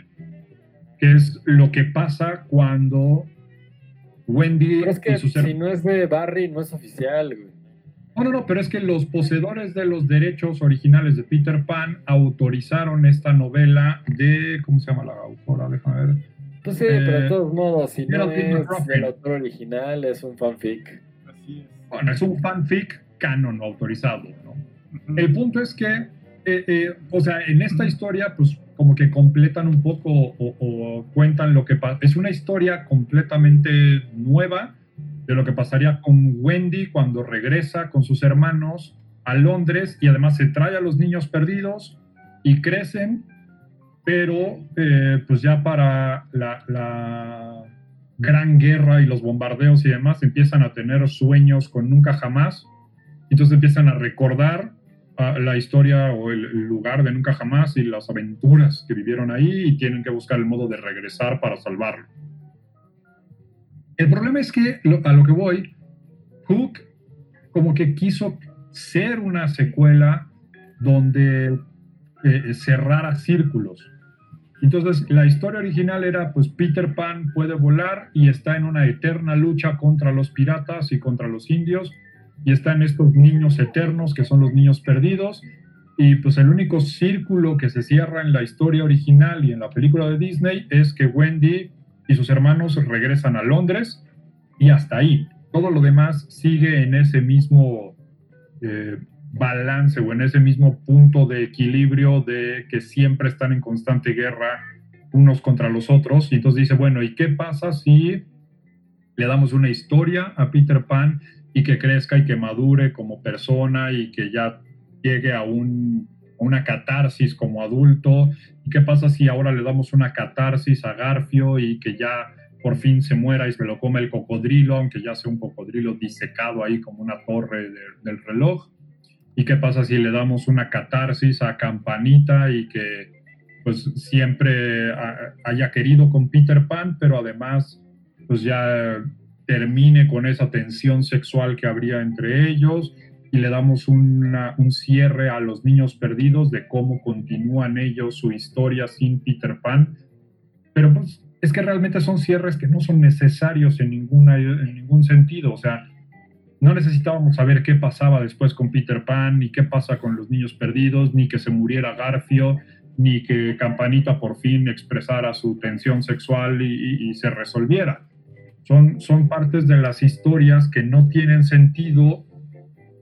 que es lo que pasa cuando Wendy pero es que si no es de Barry, no es oficial, No, no, no, pero es que los poseedores de los derechos originales de Peter Pan autorizaron esta novela de, ¿cómo se llama la autora? Déjame ver. Pues sí, pero de eh, todos modos, si no es el autor original, es un fanfic. Así es. Bueno, es un fanfic canon autorizado, ¿no? El punto es que, eh, eh, o sea, en esta historia, pues como que completan un poco o, cuentan lo que pasa. Es una historia completamente nueva de lo que pasaría con Wendy cuando regresa con sus hermanos a Londres y además se trae a los niños perdidos y crecen, pero eh, pues ya para la, la gran guerra y los bombardeos y demás empiezan a tener sueños con nunca jamás entonces empiezan a recordar la historia o el, lugar de Nunca Jamás y las aventuras que vivieron ahí y tienen que buscar el modo de regresar para salvarlo. El problema es que a lo que voy, Hook como que quiso ser una secuela donde eh, cerrara círculos. Entonces, la historia original era, pues Peter Pan puede volar y está en una eterna lucha contra los piratas y contra los indios y están estos niños eternos que son los niños perdidos y pues el único círculo que se cierra en la historia original y en la película de Disney es que Wendy y sus hermanos regresan a Londres y hasta ahí. Todo lo demás sigue en ese mismo eh, balance o en ese mismo punto de equilibrio de que siempre están en constante guerra unos contra los otros. Y entonces dice, bueno, ¿y qué pasa si le damos una historia a Peter Pan y que crezca y que madure como persona y que ya llegue a, un, una catarsis como adulto. ¿Y qué pasa si ahora le damos una catarsis a Garfio y que ya por fin se muera y se lo come el cocodrilo, aunque ya sea un cocodrilo disecado ahí como una torre del reloj? ¿Y qué pasa si le damos una catarsis a Campanita y que pues siempre haya querido con Peter Pan, pero además pues ya termine con esa tensión sexual que habría entre ellos y le damos un cierre a los niños perdidos de cómo continúan ellos su historia sin Peter Pan. Pero pues es que realmente son cierres que no son necesarios en, ninguna, en ningún sentido. O sea, no necesitábamos saber qué pasaba después con Peter Pan, ni qué pasa con los niños perdidos, ni que se muriera Garfio, ni que Campanita por fin expresara su tensión sexual y se resolviera son, son partes de las historias que no tienen sentido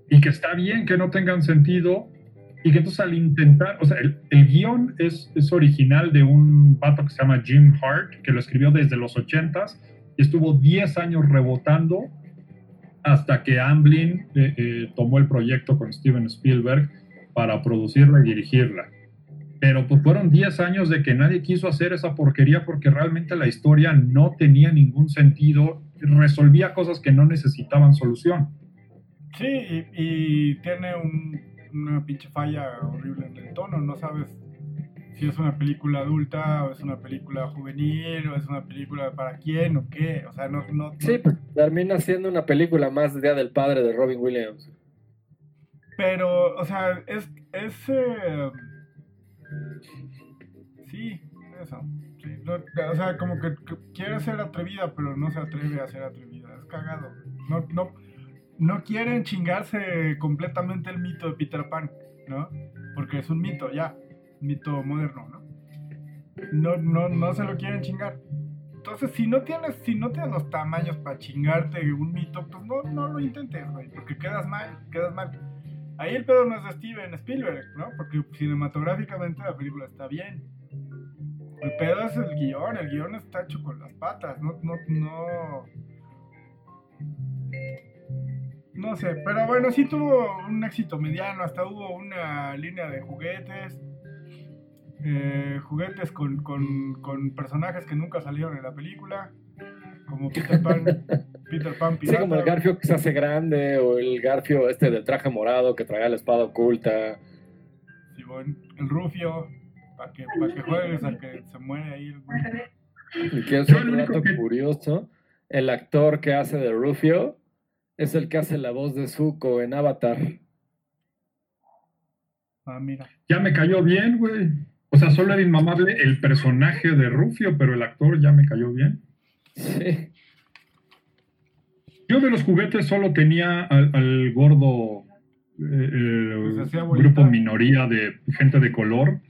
y que está bien que no tengan sentido y que entonces al intentar, o sea, el, el guion es, es, original de un pato que se llama Jim Hart, que lo escribió desde los 80s y estuvo 10 años rebotando hasta que Amblin eh, eh, tomó el proyecto con Steven Spielberg para producirla y dirigirla. Pero pues fueron 10 años de que nadie quiso hacer esa porquería porque realmente la historia no tenía ningún sentido, resolvía cosas que no necesitaban solución. Sí, y, y tiene un, una pinche falla horrible en el tono, no sabes si es una película adulta o es una película juvenil o es una película para quién o qué, o sea, no... no, no- Sí, pues, termina siendo una película más de Día del Padre de Robin Williams. Pero, o sea, es... es eh, sí, eso. o sea, como que, quiere ser atrevida, pero no se atreve a ser atrevida. Es cagado. No, no, no quieren chingarse completamente el mito de Peter Pan, ¿no? Porque es un mito, ya. Mito moderno, ¿no? No, no, no se lo quieren chingar. Entonces, si no tienes, si no tienes los tamaños para chingarte un mito, pues no, no lo intentes, güey, porque quedas mal, quedas mal. Ahí el pedo no es de Steven Spielberg, ¿no? Porque cinematográficamente la película está bien. El pedo es el guion, el guion está hecho con las patas, no, no, no. No sé, pero bueno, sí tuvo un éxito mediano, hasta hubo una línea de juguetes. eh, juguetes con, con, con personajes que nunca salieron en la película. Como Peter Pan, Peter Pan Sí, pirata. como el Garfio que se hace grande, o el Garfio este del traje morado que traía la espada oculta. Simón, el Rufio, para que, pa' que juegues al que se muere ahí. el güey. Y que es un dato que- curioso, el actor que hace de Rufio es el que hace la voz de Zuko en Avatar. Ah, mira. Ya me cayó bien, güey. O sea, solo era inmamable el personaje de Rufio, pero el actor ya me cayó bien. Sí. Yo de los juguetes solo tenía al, al gordo eh, Pues grupo minoría de gente de color,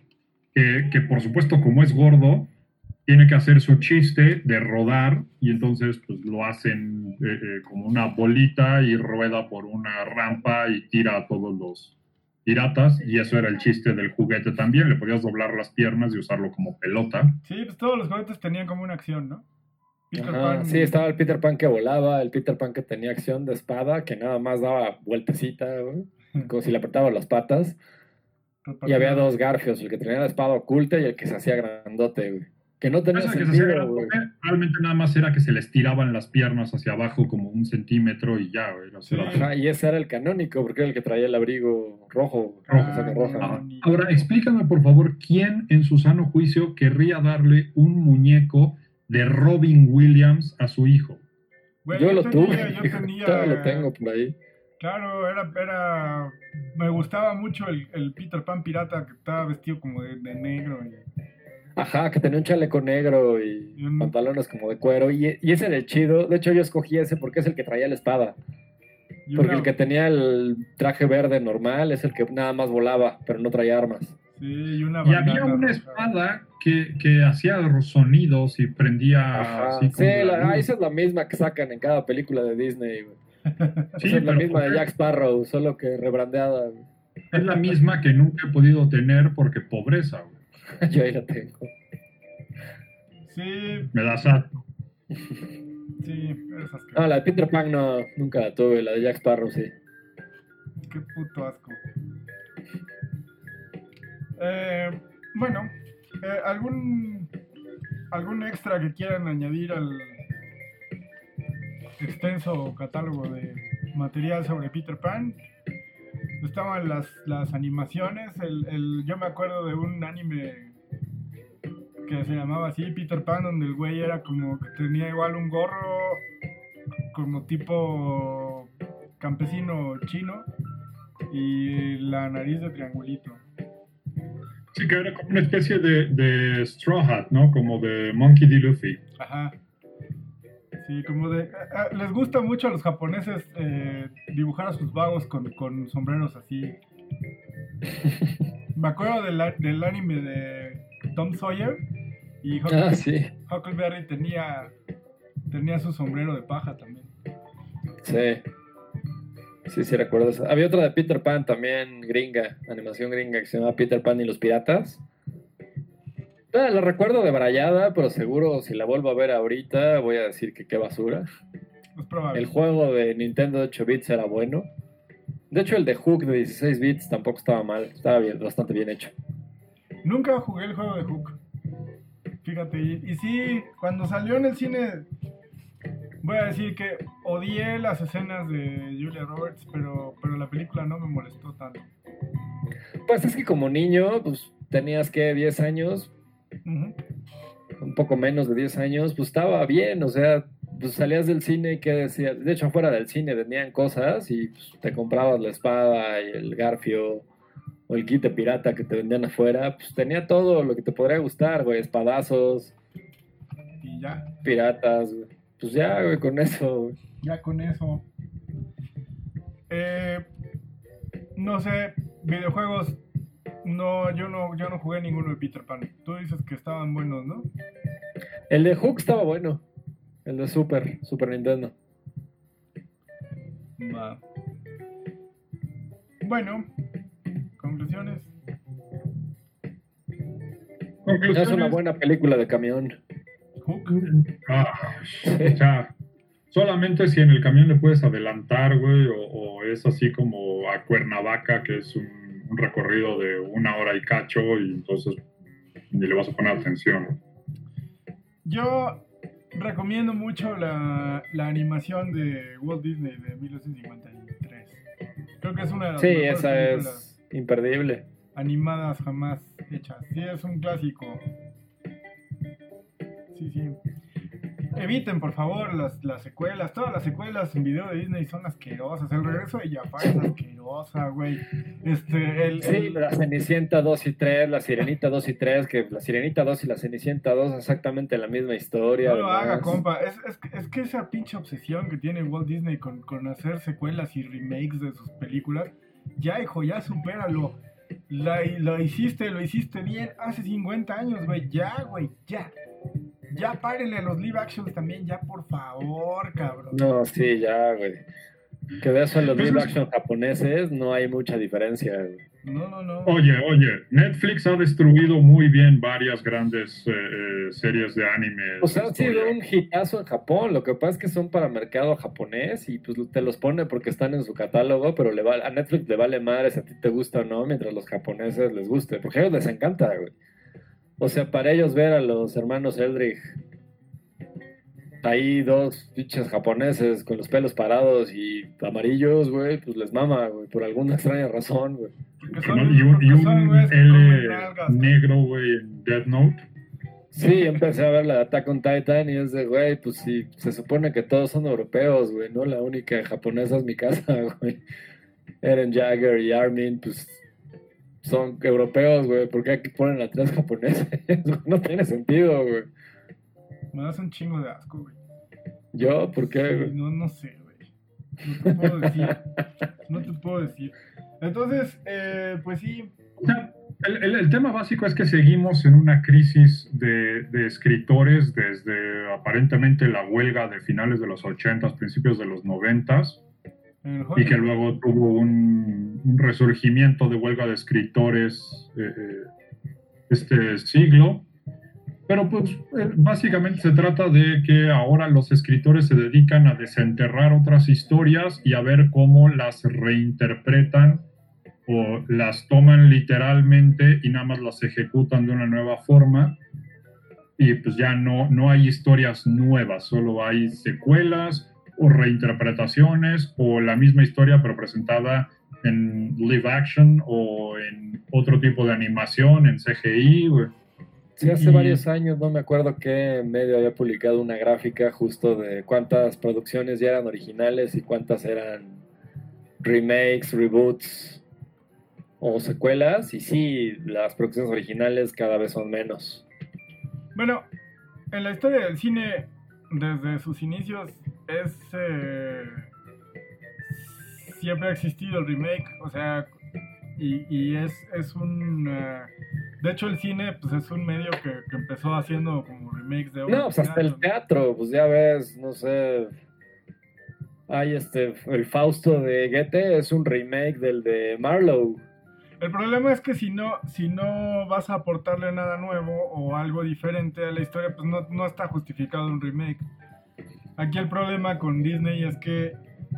que, que por supuesto como es gordo, tiene que hacer su chiste de rodar y entonces pues lo hacen eh, eh, como una bolita y rueda por una rampa y tira a todos los piratas y eso era el chiste del juguete también, le podías doblar las piernas y usarlo como pelota. Sí, pues todos los juguetes tenían como una acción, ¿no? Peter Pan- Sí, estaba el Peter Pan que volaba, el Peter Pan que tenía acción de espada, que nada más daba vueltecita, güey, como si le apretaba las patas. Y había dos Garfios, el que tenía la espada oculta y el que se hacía grandote, güey. Que no tenía Esa que se sentido, grandote, realmente nada más era que se les tiraban las piernas hacia abajo como un centímetro y ya, güey. Sí. Ajá, y ese era el canónico, porque era el que traía el abrigo rojo, Rojo. roja. Ah, Ahora, explícame por favor, ¿quién en su sano juicio querría darle un muñeco de Robin Williams a su hijo? Yo lo tenía- tuve, yo tenía- lo tengo por ahí. Claro, era, era, me gustaba mucho el, el Peter Pan pirata que estaba vestido como de, de negro. y- Ajá, que tenía un chaleco negro y Y un- pantalones como de cuero. Y, y ese era el chido. De hecho, yo escogí ese porque es el que traía la espada. Porque una- el que tenía el traje verde normal es el que nada más volaba, pero no traía armas. Sí, y una Y había una roja. espada que, que hacía sonidos y prendía Ajá. así Sí, como la la- ah, esa es la misma que sacan en cada película de Disney. güey. Sí, Esa es la misma de Jack Sparrow, solo que rebrandeada. güey. es la misma que nunca he podido tener porque pobreza, güey. Yo ahí la tengo. Sí, Me da sad. sí, esas que... No, la de Peter Pan no, nunca la tuve. La de Jack Sparrow sí. Qué puto asco. Eh, bueno, eh, ¿algún, ¿algún extra que quieran añadir al extenso catálogo de material sobre Peter Pan? Estaban las, las animaciones, el, el- yo me acuerdo de un anime que se llamaba así, Peter Pan, donde el güey era como que tenía igual un gorro como tipo campesino chino y la nariz de triangulito. Sí, que era como una especie de, de Straw Hat, ¿no? Como de Monkey D. Luffy. Ajá. Sí, como de... a- a- les gusta mucho a los japoneses eh, dibujar a sus vagos con, con sombreros así. Me acuerdo del, del anime de Tom Sawyer y Huck- Ah, sí. Huckleberry tenía, tenía su sombrero de paja también. Sí. Sí, sí, recuerdo eso. Había otra de Peter Pan también, gringa, animación gringa, que se llama Peter Pan y los piratas. Ah, la recuerdo de brayada, pero seguro si la vuelvo a ver ahorita voy a decir que qué basura. Es probable. El juego de Nintendo de 8 bits era bueno. De hecho, el de Hook de 16 bits tampoco estaba mal, estaba bien, bastante bien hecho. Nunca jugué el juego de Hook. Fíjate, y, y sí, cuando salió en el cine, voy a decir que odié las escenas de Julia Roberts, pero, pero la película no me molestó tanto. Pues es que como niño, pues tenías que 10 años, un poco menos de 10 años, pues estaba bien, o sea, pues salías del cine y qué decías. De hecho, afuera del cine vendían cosas y pues, te comprabas la espada y el garfio o el kit de pirata que te vendían afuera, pues tenía todo lo que te podría gustar, güey, espadazos, Y ya, piratas, güey. Pues ya, güey, con eso, güey. ya con eso. Eh, no sé, videojuegos. No, yo no, yo no jugué ninguno de Peter Pan. Tú dices que estaban buenos, ¿no? El de Hook estaba bueno, el de Super, Super Nintendo. Va. Bueno, conclusiones. Conclusiones. Es una buena película de camión. Hook. Ah, o sea, solamente si en el camión le puedes adelantar, güey, o, o es así como a Cuernavaca, que es un, un recorrido de una hora y cacho, y entonces ni le vas a poner atención. Yo recomiendo mucho la, la animación de Walt Disney de 1953. Creo que es una de las Sí, esa es imperdible. animadas jamás hechas. Sí, es un clásico. Sí, sí. Eviten, por favor, las, las secuelas. Todas las secuelas en video de Disney son asquerosas. El regreso de Jafar es asquerosa, güey. Este, el, Sí, el- la Cenicienta 2 y 3, la Sirenita 2 y 3, que la Sirenita 2 y la Cenicienta 2 exactamente la misma historia. No lo haga, compa. Es, es, es que esa pinche obsesión que tiene Walt Disney con, con hacer secuelas y remakes de sus películas, ya, hijo, ya supéralo. La, lo hiciste, lo hiciste bien hace 50 años, güey. Ya, güey, ya. Ya párenle a los live actions también, ya, por favor, cabrón. No, sí, ya, güey. Que de eso en los Pues live es- action japoneses no hay mucha diferencia, güey. No, no, no. Oye, oye, Netflix ha destruido muy bien varias grandes eh, eh, series de anime. O sea, ha sido un hitazo en Japón. Lo que pasa es que son para mercado japonés y pues te los pone porque están en su catálogo, pero le va, a Netflix le vale madre si a ti te gusta o no, mientras los japoneses les guste. Porque a ellos les encanta, güey. O sea, para ellos ver a los hermanos Eldridge ahí dos pinches japoneses con los pelos parados y amarillos, güey, pues les mama, güey, por alguna extraña razón, güey. Y un, y un L negro, güey, en Death Note. Sí, empecé a ver la de Attack on Titan y es de, güey, pues sí, se supone que todos son europeos, güey, ¿no? La única japonesa es mi casa, güey. Eren Jagger y Armin, pues son europeos, güey. ¿Por qué aquí ponen a tres japoneses? no tiene sentido, güey. Me das un chingo de asco, güey. ¿Yo? ¿Por qué, Sí, güey? no, no sé, güey. No te puedo decir. No te puedo decir. Entonces, eh, pues sí. O sea, el, el- el tema básico es que seguimos en una crisis de, de escritores desde aparentemente la huelga de finales de los 80, principios de los 90 el y que luego tuvo un, un resurgimiento de huelga de escritores eh, eh, este siglo. Pero pues eh, básicamente se trata de que ahora los escritores se dedican a desenterrar otras historias y a ver cómo las reinterpretan o las toman literalmente y nada más las ejecutan de una nueva forma. Y pues ya no, no hay historias nuevas, solo hay secuelas o reinterpretaciones o la misma historia pero presentada en live action o en otro tipo de animación, en CGI. Sí, hace Y- varios años, no me acuerdo qué medio había publicado una gráfica justo de cuántas producciones ya eran originales y cuántas eran remakes, reboots o secuelas. Y sí, las producciones originales cada vez son menos. Bueno, en la historia del cine, desde sus inicios, es. eh, siempre ha existido el remake, o sea. Y, y es, es un. eh, de hecho, el cine pues es un medio que, que empezó haciendo como remakes de obras No, pues hasta el teatro. pues ya ves, no sé. Hay este, el Fausto de Goethe es un remake del de Marlowe. El problema es que si no, si no vas a aportarle nada nuevo o algo diferente a la historia, pues no, no está justificado un remake. Aquí el problema con Disney es que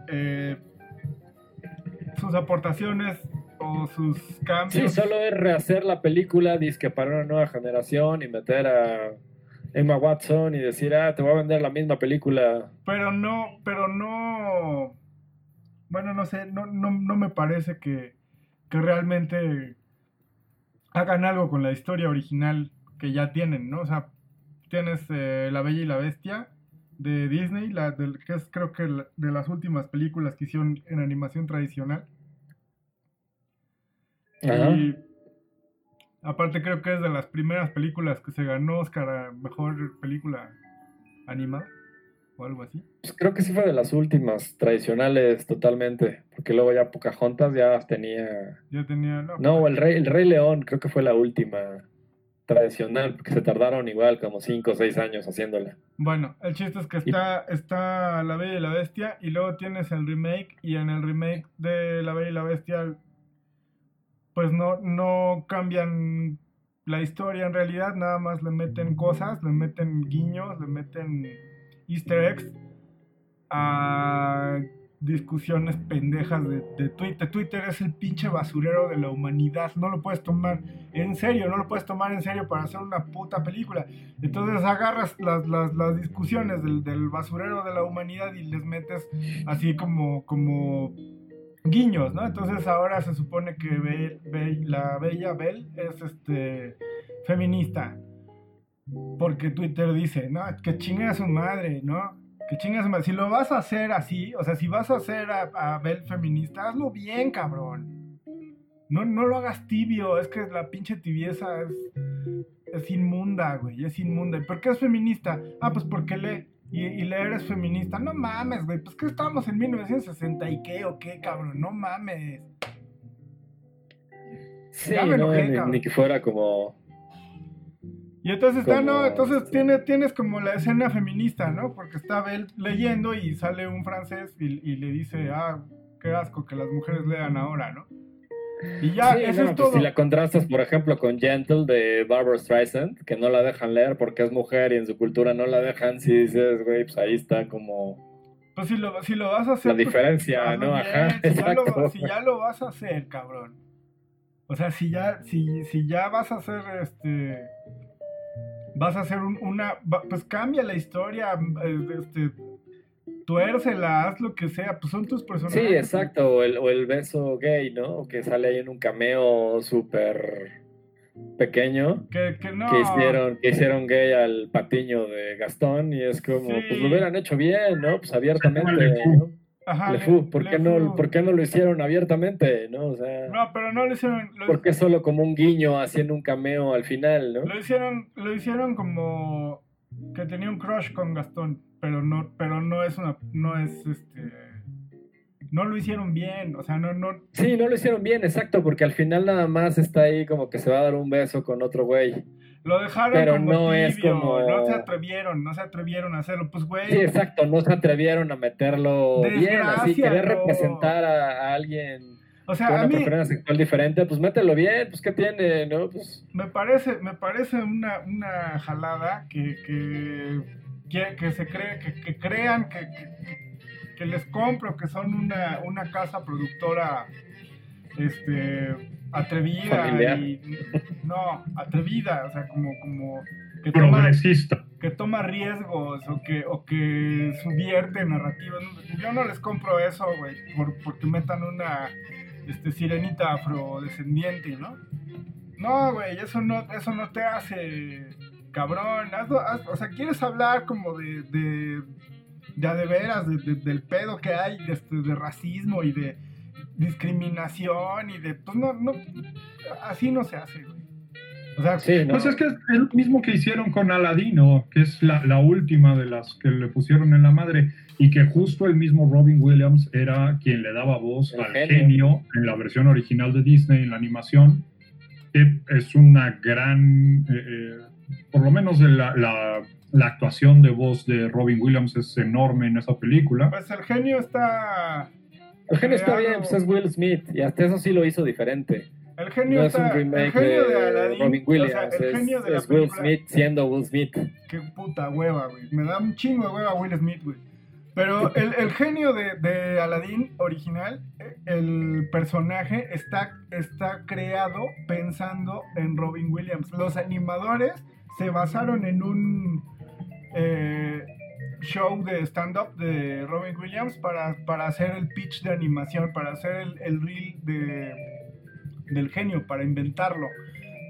eh, sus aportaciones o sus Sí, cambios. solo es rehacer la película, disque para una nueva generación y meter a Emma Watson y decir, ah, te voy a vender la misma película. Pero no, pero no. Bueno, no sé, no, no, no me parece que, que realmente hagan algo con la historia original que ya tienen, ¿no? O sea, tienes eh, La Bella y la Bestia de Disney, la del, que es creo que la- de las últimas películas que hicieron en animación tradicional. Ajá. Y aparte creo que es de las primeras películas que se ganó Oscar a Mejor Película Animada o algo así. Pues creo que sí fue de las últimas, tradicionales totalmente, porque luego ya Pocahontas ya tenía... Ya tenía... No, No, el Rey, el Rey León creo que fue la última tradicional, porque se tardaron igual como 5 o 6 años haciéndola. Bueno, el chiste es que está, está La Bella y la Bestia y luego tienes el remake y en el remake de La Bella y la Bestia pues no, no cambian la historia en realidad, nada más le meten cosas, le meten guiños, le meten easter eggs a discusiones pendejas de, Twitter. Twitter es el pinche basurero de la humanidad, no lo puedes tomar en serio, no lo puedes tomar en serio para hacer una puta película. Entonces agarras las, las, las discusiones del, basurero de la humanidad y les metes así como, guiños, ¿no? Entonces ahora se supone que la bella Belle es este feminista. Porque Twitter dice, no, que chingue a su madre, ¿no? Que madre. Si lo vas a hacer así, o sea, si vas a hacer a, a Belle feminista, hazlo bien, cabrón. No, no lo hagas tibio, es que la pinche tibieza es, es inmunda, güey, es inmunda. ¿Y por qué es feminista? Ah, pues porque lee. Y, y leer es feminista. No mames, güey, pues que estamos en 1960 y qué o qué, cabrón, no mames. Sí, no, ni, ni que fuera como... Y entonces está, Como- no, entonces tiene, tienes como la escena feminista, ¿no? Porque está Belle leyendo y sale un francés y, y le dice, ah, qué asco que las mujeres lean ahora, ¿no? Y ya, Sí, eso no, es pues todo. si la contrastas, por ejemplo, con Gentle de Barbara Streisand, que no la dejan leer porque es mujer y en su cultura no la dejan, si dices, güey, pues ahí está como Pues si lo, si lo vas a hacer. la pues, diferencia, ¿no? bien, Ajá, si, ya lo, exacto. si ya lo vas a hacer, cabrón. O sea, si ya, si, si ya vas a hacer este. Vas a hacer un- una. va- Pues cambia la historia. eh, Este, tuércela, haz lo que sea. Pues son tus Sí, personajes. exacto, o el, o el beso gay, ¿no? Que sale ahí en un cameo súper pequeño. Que, que no. Que hicieron, que hicieron gay al patiño de Gastón y es como, Sí. pues lo hubieran hecho bien, ¿no? Pues abiertamente. Ajá, Le le- Fou, ¿por, qué no. ¿por qué no lo hicieron abiertamente, no? O sea, No, pero no lo hicieron. Lo, ¿por qué solo como un guiño haciendo un cameo al final, no? lo hicieron. Lo hicieron como. Que tenía un crush con Gastón. Pero no, pero no es una. No es este. No lo hicieron bien. O sea, no, no. Sí, no lo hicieron bien, exacto, porque al final nada más está ahí como que se va a dar un beso con otro güey. Lo dejaron Pero como no es como- no se atrevieron, no se atrevieron a hacerlo. Pues, güey, Sí, exacto, no se atrevieron a meterlo bien, así querer representar a, a alguien o con sea, a una mí preferencia sexual diferente, pues mételo bien, pues qué tiene, ¿no? Pues me parece, me parece una, una jalada que, que, que, que se cree, que, que crean que, que, que les compro que son una, una casa productora este atrevida Familiar. y no, atrevida, o sea, como, como que toma, Progresista. que toma riesgos o que, o que subvierte narrativas. Yo no les compro eso, güey, por, porque metan una este, sirenita afrodescendiente, ¿no? No, güey, eso no, eso no te hace cabrón. hazlo- haz- o sea, quieres hablar como de, de, de a de veras, de- de- del pedo que hay, de, este, de racismo y de discriminación y de, pues no, no, así no se hace, güey. O sea, sí, ¿no? Pues es que es lo mismo que hicieron con Aladino, que es la, la última de las que le pusieron en la madre, y que justo el mismo Robin Williams era quien le daba voz El al genio. genio. en la versión original de Disney, en la animación, que es una gran, eh, eh, por lo menos la, la- la actuación de voz de Robin Williams es enorme en esa película. pues el genio está... el genio está bien, pues es Will Smith, y hasta eso sí lo hizo diferente. El genio No es un está... el remake genio de, de Aladdin, Robin o Williams, sea, el es, genio de es Will Smith siendo Will Smith. Qué puta hueva, güey. Me da un chingo de hueva Will Smith, güey. Pero el, el genio de, de Aladdin original, el personaje está, está creado pensando en Robin Williams. Los animadores se basaron en un eh, show de stand-up de Robin Williams para, para hacer el pitch de animación, para hacer el, el reel de, del genio, para inventarlo.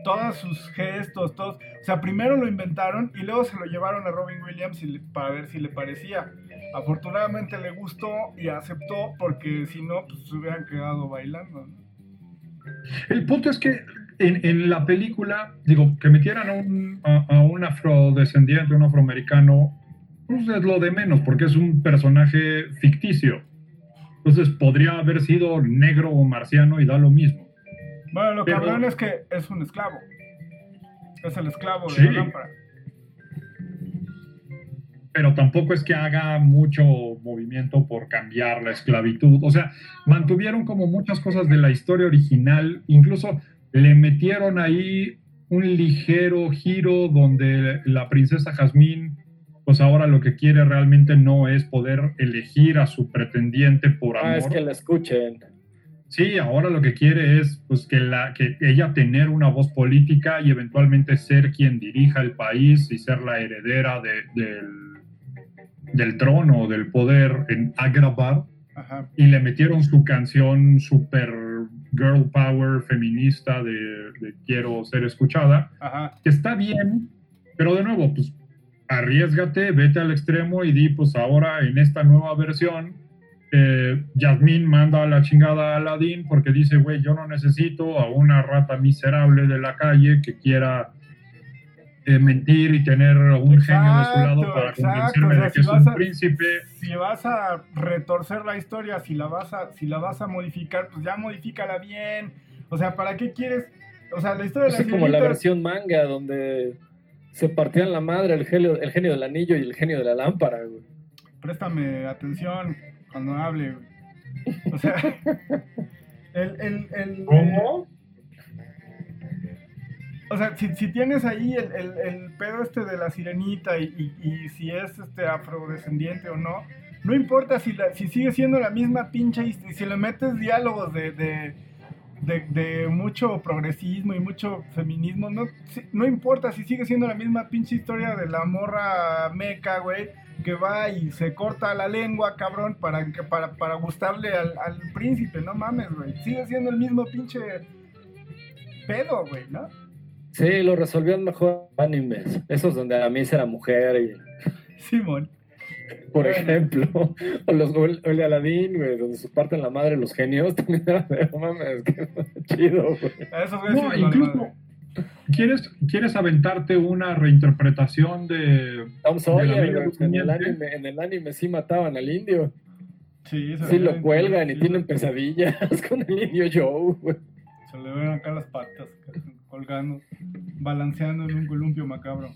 Todos sus gestos, todos. O sea, primero lo inventaron y luego se lo llevaron a Robin Williams para ver si le parecía. Afortunadamente le gustó y aceptó porque si no, pues se hubieran quedado bailando. El punto es que en, en la película, digo, que metieran a un, a un afrodescendiente, un afroamericano, pues es lo de menos, porque es un personaje ficticio. Entonces podría haber sido negro o marciano y da lo mismo. Bueno, lo Pero- cabrón es que es un esclavo. Es el esclavo de Sí. la lámpara. Pero tampoco es que haga mucho movimiento por cambiar la esclavitud. O sea, mantuvieron como muchas cosas de la historia original, incluso le metieron ahí un ligero giro donde la princesa Jazmín, pues ahora lo que quiere realmente no es poder elegir a su pretendiente por amor. Ah, es que la escuchen. Sí, ahora lo que quiere es pues que, la, que ella tener una voz política y eventualmente ser quien dirija el país y ser la heredera de- del, del trono, del poder en Agrabah. Ajá. Y le metieron su canción super girl power feminista de, de quiero ser escuchada, Ajá. que está bien, pero de nuevo, pues arriesgate, vete al extremo y di, pues ahora en esta nueva versión, eh, Yasmín manda a la chingada a Aladdin porque dice, güey, yo no necesito a una rata miserable de la calle que quiera eh, mentir y tener un genio de su lado para exacto, convencerme o sea, de que si es vas un a- príncipe. Si vas a retorcer la historia, si la vas a, si la vas a modificar, pues ya modifícala bien. O sea, ¿para qué quieres? O sea, la historia de Es la como la versión manga donde se partían la madre el genio, el genio del anillo y el genio de la lámpara, güey. préstame atención cuando hable. güey. O sea, el, el, el- O sea, si, si tienes ahí el, el- el pedo este de la sirenita y, y- y si es este afrodescendiente o no, no importa si, la, si sigue siendo la misma pinche y si le metes diálogos de, de, de- de mucho progresismo y mucho feminismo, no, no importa si sigue siendo la misma pinche historia de la morra meca, güey, que va y se corta la lengua, cabrón, para, que, para, para gustarle al, al príncipe, no mames, güey. Sigue siendo el mismo pinche pedo, güey, ¿no? Sí, lo resolvían mejor animes. Esos donde a mí era mujer y, Simón. Por Bueno. ejemplo, o los o el, o el de Aladdin, güey, donde se parten la madre los genios, también era de, mames, qué chido, güey. Güeyes sí No, incluso. ¿quieres, ¿quieres aventarte una reinterpretación de... Tom De la Sawyer, güey, en el, anime, en el anime sí mataban al indio. Sí, se Sí lo cuelgan y sí, tienen pesadillas con el indio Joe, güey. Se le ven acá las patas colgando, balanceando en un columpio macabro.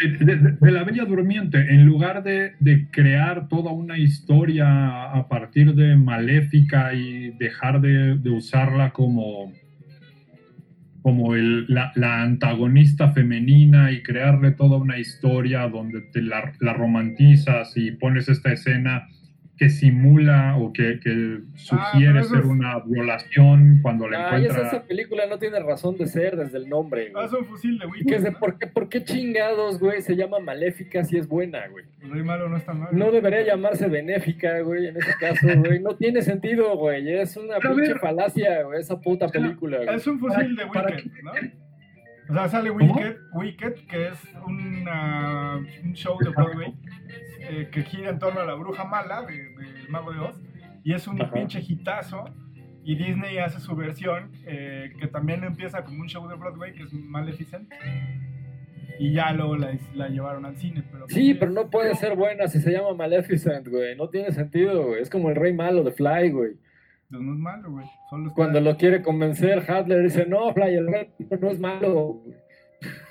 De, la Bella Durmiente, en lugar de, crear toda una historia a partir de Maléfica y dejar de, usarla como, como el- la, la antagonista femenina y crearle toda una historia donde te la, la romantizas y pones esta escena que simula o que, que sugiere eso ser es- una violación cuando la Ay, esa, encuentra. esa película no tiene razón de ser desde el nombre, Ah, güey. es un fusil de ¿Y Wicked. qué es de ¿no? por, qué, por qué chingados, güey, se llama Maléfica si es buena, güey? El rey malo no está mal. No debería llamarse Benéfica, güey, en ese caso, güey. No tiene sentido, güey. Es una Pero pinche ver. falacia, güey, esa puta película, güey. Es un fusil de ¿Para- para Wicked, ¿no? O sea, sale. Wicked, Wicked, que es una- un show de Broadway eh, que gira en torno a la bruja mala de- del Mago de Oz. Y es un Ajá. pinche hitazo. Y Disney hace su versión, eh, que también empieza como un show de Broadway, que es Maleficent. Y ya luego la, la llevaron al cine. Pero Sí, pero no puede ser buena si se llama Maleficent, güey. No tiene sentido, güey. Es como el rey malo de Fly, güey. Pues no es malo, güey. Cuando lo quiere convencer, Hadler dice, no, Fly, el rey no es malo. güey".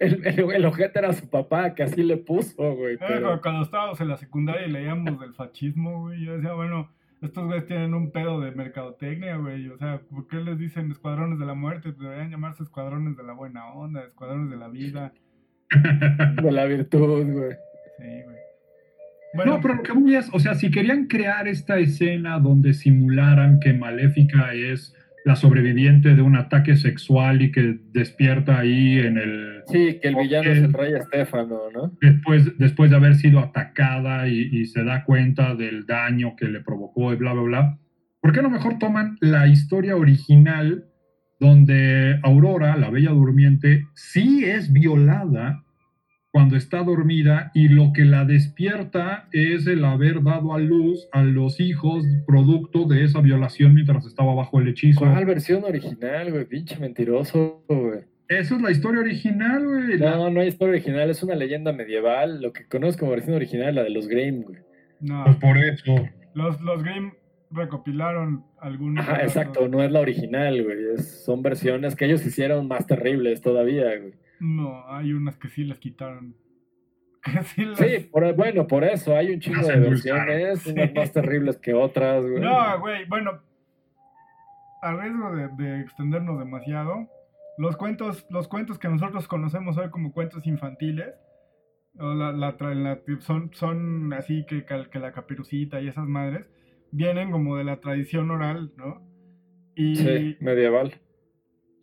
el, el, el ojete era su papá, que así le puso, güey. Pero- cuando- estábamos en la secundaria y leíamos del fascismo, güey, yo decía, bueno, estos güeyes tienen un pedo de mercadotecnia, güey. O sea, ¿por qué les dicen escuadrones de la muerte? Pues deberían llamarse escuadrones de la buena onda, escuadrones de la vida. De la virtud, güey. Sí, güey. Bueno, No, pero lo que voy es, o sea, si querían crear esta escena donde simularan que Maléfica es la sobreviviente de un ataque sexual y que despierta ahí en el... Sí, que el villano es el rey Estefano, ¿no? Después, después de haber sido atacada y, y se da cuenta del daño que le provocó y bla, bla, bla. ¿Por qué no mejor toman la historia original donde Aurora, la Bella Durmiente, sí es violada cuando está dormida y lo que la despierta es el haber dado a luz a los hijos producto de esa violación mientras estaba bajo el hechizo. ¿Cuál versión original, güey? Pinche mentiroso, güey. Esa es la historia original, güey. La- No, no hay historia original, es una leyenda medieval. Lo que conozco como versión original es la de los Grimm, güey. no. Pues por eso. Los, los Grimm recopilaron algunos. Ajá, relatos. exacto, no es la original, güey. es- son versiones que ellos hicieron más terribles todavía, güey. No, hay unas que sí las quitaron. Sí las... Sí, por- bueno, por eso hay un chingo Las de versiones, Sí. unas más terribles que otras, güey. No, güey, bueno. A riesgo de, de extendernos demasiado, los cuentos, los cuentos que nosotros conocemos hoy como cuentos infantiles, o la, la tra- la- son, son así que, que la caperucita y esas madres, vienen como de la tradición oral, ¿no? Y, Sí, medieval.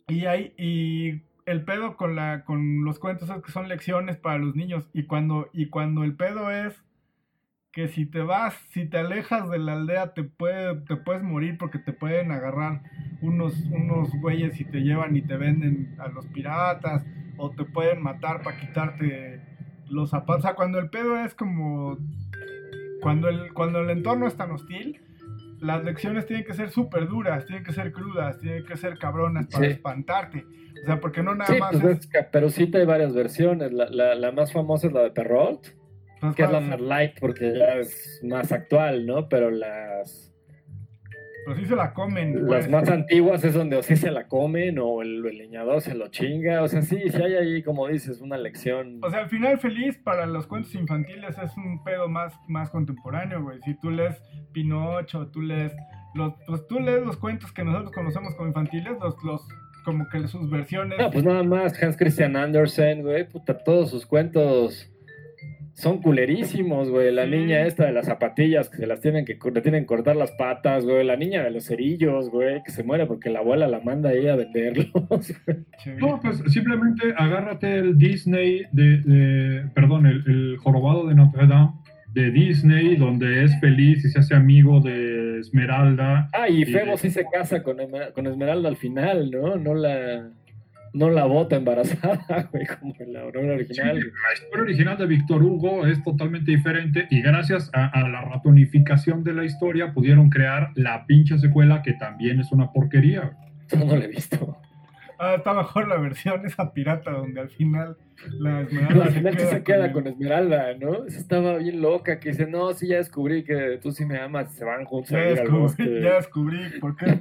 y hay, y el pedo con la, con los cuentos es que son lecciones para los niños. Y cuando, y cuando el pedo es que si te vas, si te alejas de la aldea, te puede, te puedes morir porque te pueden agarrar unos, unos güeyes y te llevan y te venden a los piratas, o te pueden matar para quitarte los zapatos. O sea, cuando el pedo es como. Cuando el, cuando el entorno es tan hostil, las lecciones tienen que ser súper duras, tienen que ser crudas, tienen que ser cabronas para Sí. espantarte. O sea, porque no nada Sí, más pues es. Caperucita hay varias versiones. La, la, la más famosa es la de Perrault, pues, que es la light porque ya es más actual, ¿no? Pero las, Pero sí se la comen. las pues. más antiguas es donde o sí se la comen o el, el leñador se lo chinga. O sea, sí, sí hay ahí, como dices, una lección. O sea, el final feliz para los cuentos infantiles es un pedo más, más contemporáneo, güey. Si tú lees Pinocho, tú lees los, pues tú lees los cuentos que nosotros conocemos como infantiles, los, los como que sus versiones. No, pues nada más Hans Christian Andersen, güey, puta, todos sus cuentos son culerísimos, güey. La Sí. niña esta de las zapatillas que se las tienen que le tienen que cortar las patas, güey. La niña de los cerillos, güey, que se muere porque la abuela la manda ahí a venderlos. No, pues simplemente agárrate el Disney de, de- perdón, el, el jorobado de Notre Dame de Disney, donde es feliz y se hace amigo de Esmeralda. ah, y. Febo sí se casa con, con Esmeralda al final, ¿no? No la no la bota embarazada, güey, como en la Sí, original. la historia original de Víctor Hugo es totalmente diferente y gracias a, a la ratonificación de la historia pudieron crear la pinche secuela que también es una porquería. Yo no la he visto. Ah, está mejor la versión esa pirata donde al final la Esmeralda al final sí se queda el- con Esmeralda, ¿no? Esa estaba bien loca, que dice, no, sí, ya descubrí que tú sí me amas, se van juntos Ya a ir al descubrí, bosque. ya descubrí por qué.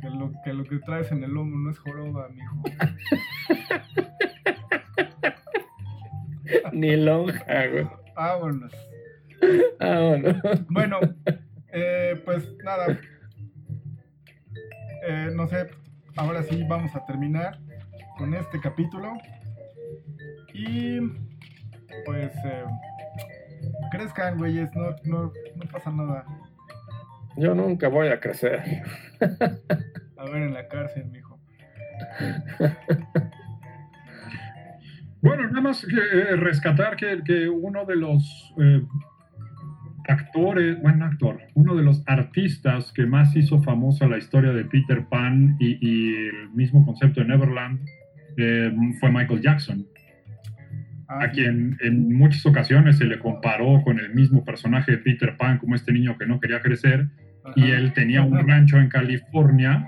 Que lo, que lo que traes en el lomo no es joroba, mijo. Ni lonja, güey. Vámonos. Ah, bueno. Bueno, eh, pues nada. Eh, no sé, ahora sí vamos a terminar con este capítulo. Y pues eh, crezcan, güeyes, no, no, no pasa nada. Yo nunca voy a crecer. A ver en la cárcel, mijo. Bueno, nada más que, eh, rescatar que, que uno de los eh, actores, bueno, actor, uno de los artistas que más hizo famosa la historia de Peter Pan y, y el mismo concepto de Neverland eh, fue Michael Jackson, Ah, a quien en muchas ocasiones se le comparó con el mismo personaje de Peter Pan como este niño que no quería crecer Ajá. y él tenía un rancho en California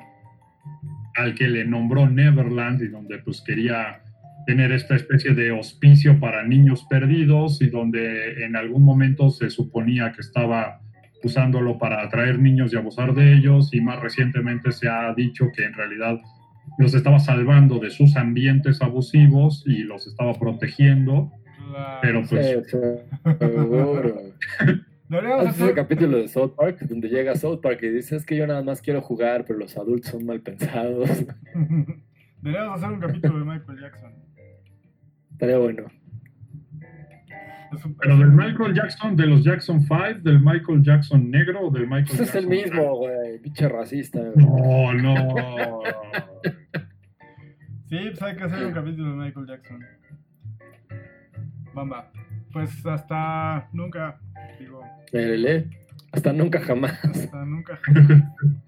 al que le nombró Neverland y donde pues quería tener esta especie de hospicio para niños perdidos y donde en algún momento se suponía que estaba usándolo para atraer niños y abusar de ellos y más recientemente se ha dicho que en realidad los estaba salvando de sus ambientes abusivos y los estaba protegiendo, Claro. pero pues Sí, sí, seguro. Deberíamos ¿Has visto hacer- ese capítulo de South Park? Donde llega South Park y dice, es que yo nada más quiero jugar, pero los adultos son mal pensados. Deberíamos hacer un capítulo de Michael Jackson. Estaría bueno. Pero del Michael Jackson, de los Jackson 5, del Michael Jackson negro o del Michael Pues es Jackson. el mismo, güey. Pinche racista. güey. No, no. Sí, pues hay que hacer un capítulo de Michael Jackson. Bamba. Pues hasta nunca, digo. Hasta nunca jamás. hasta nunca.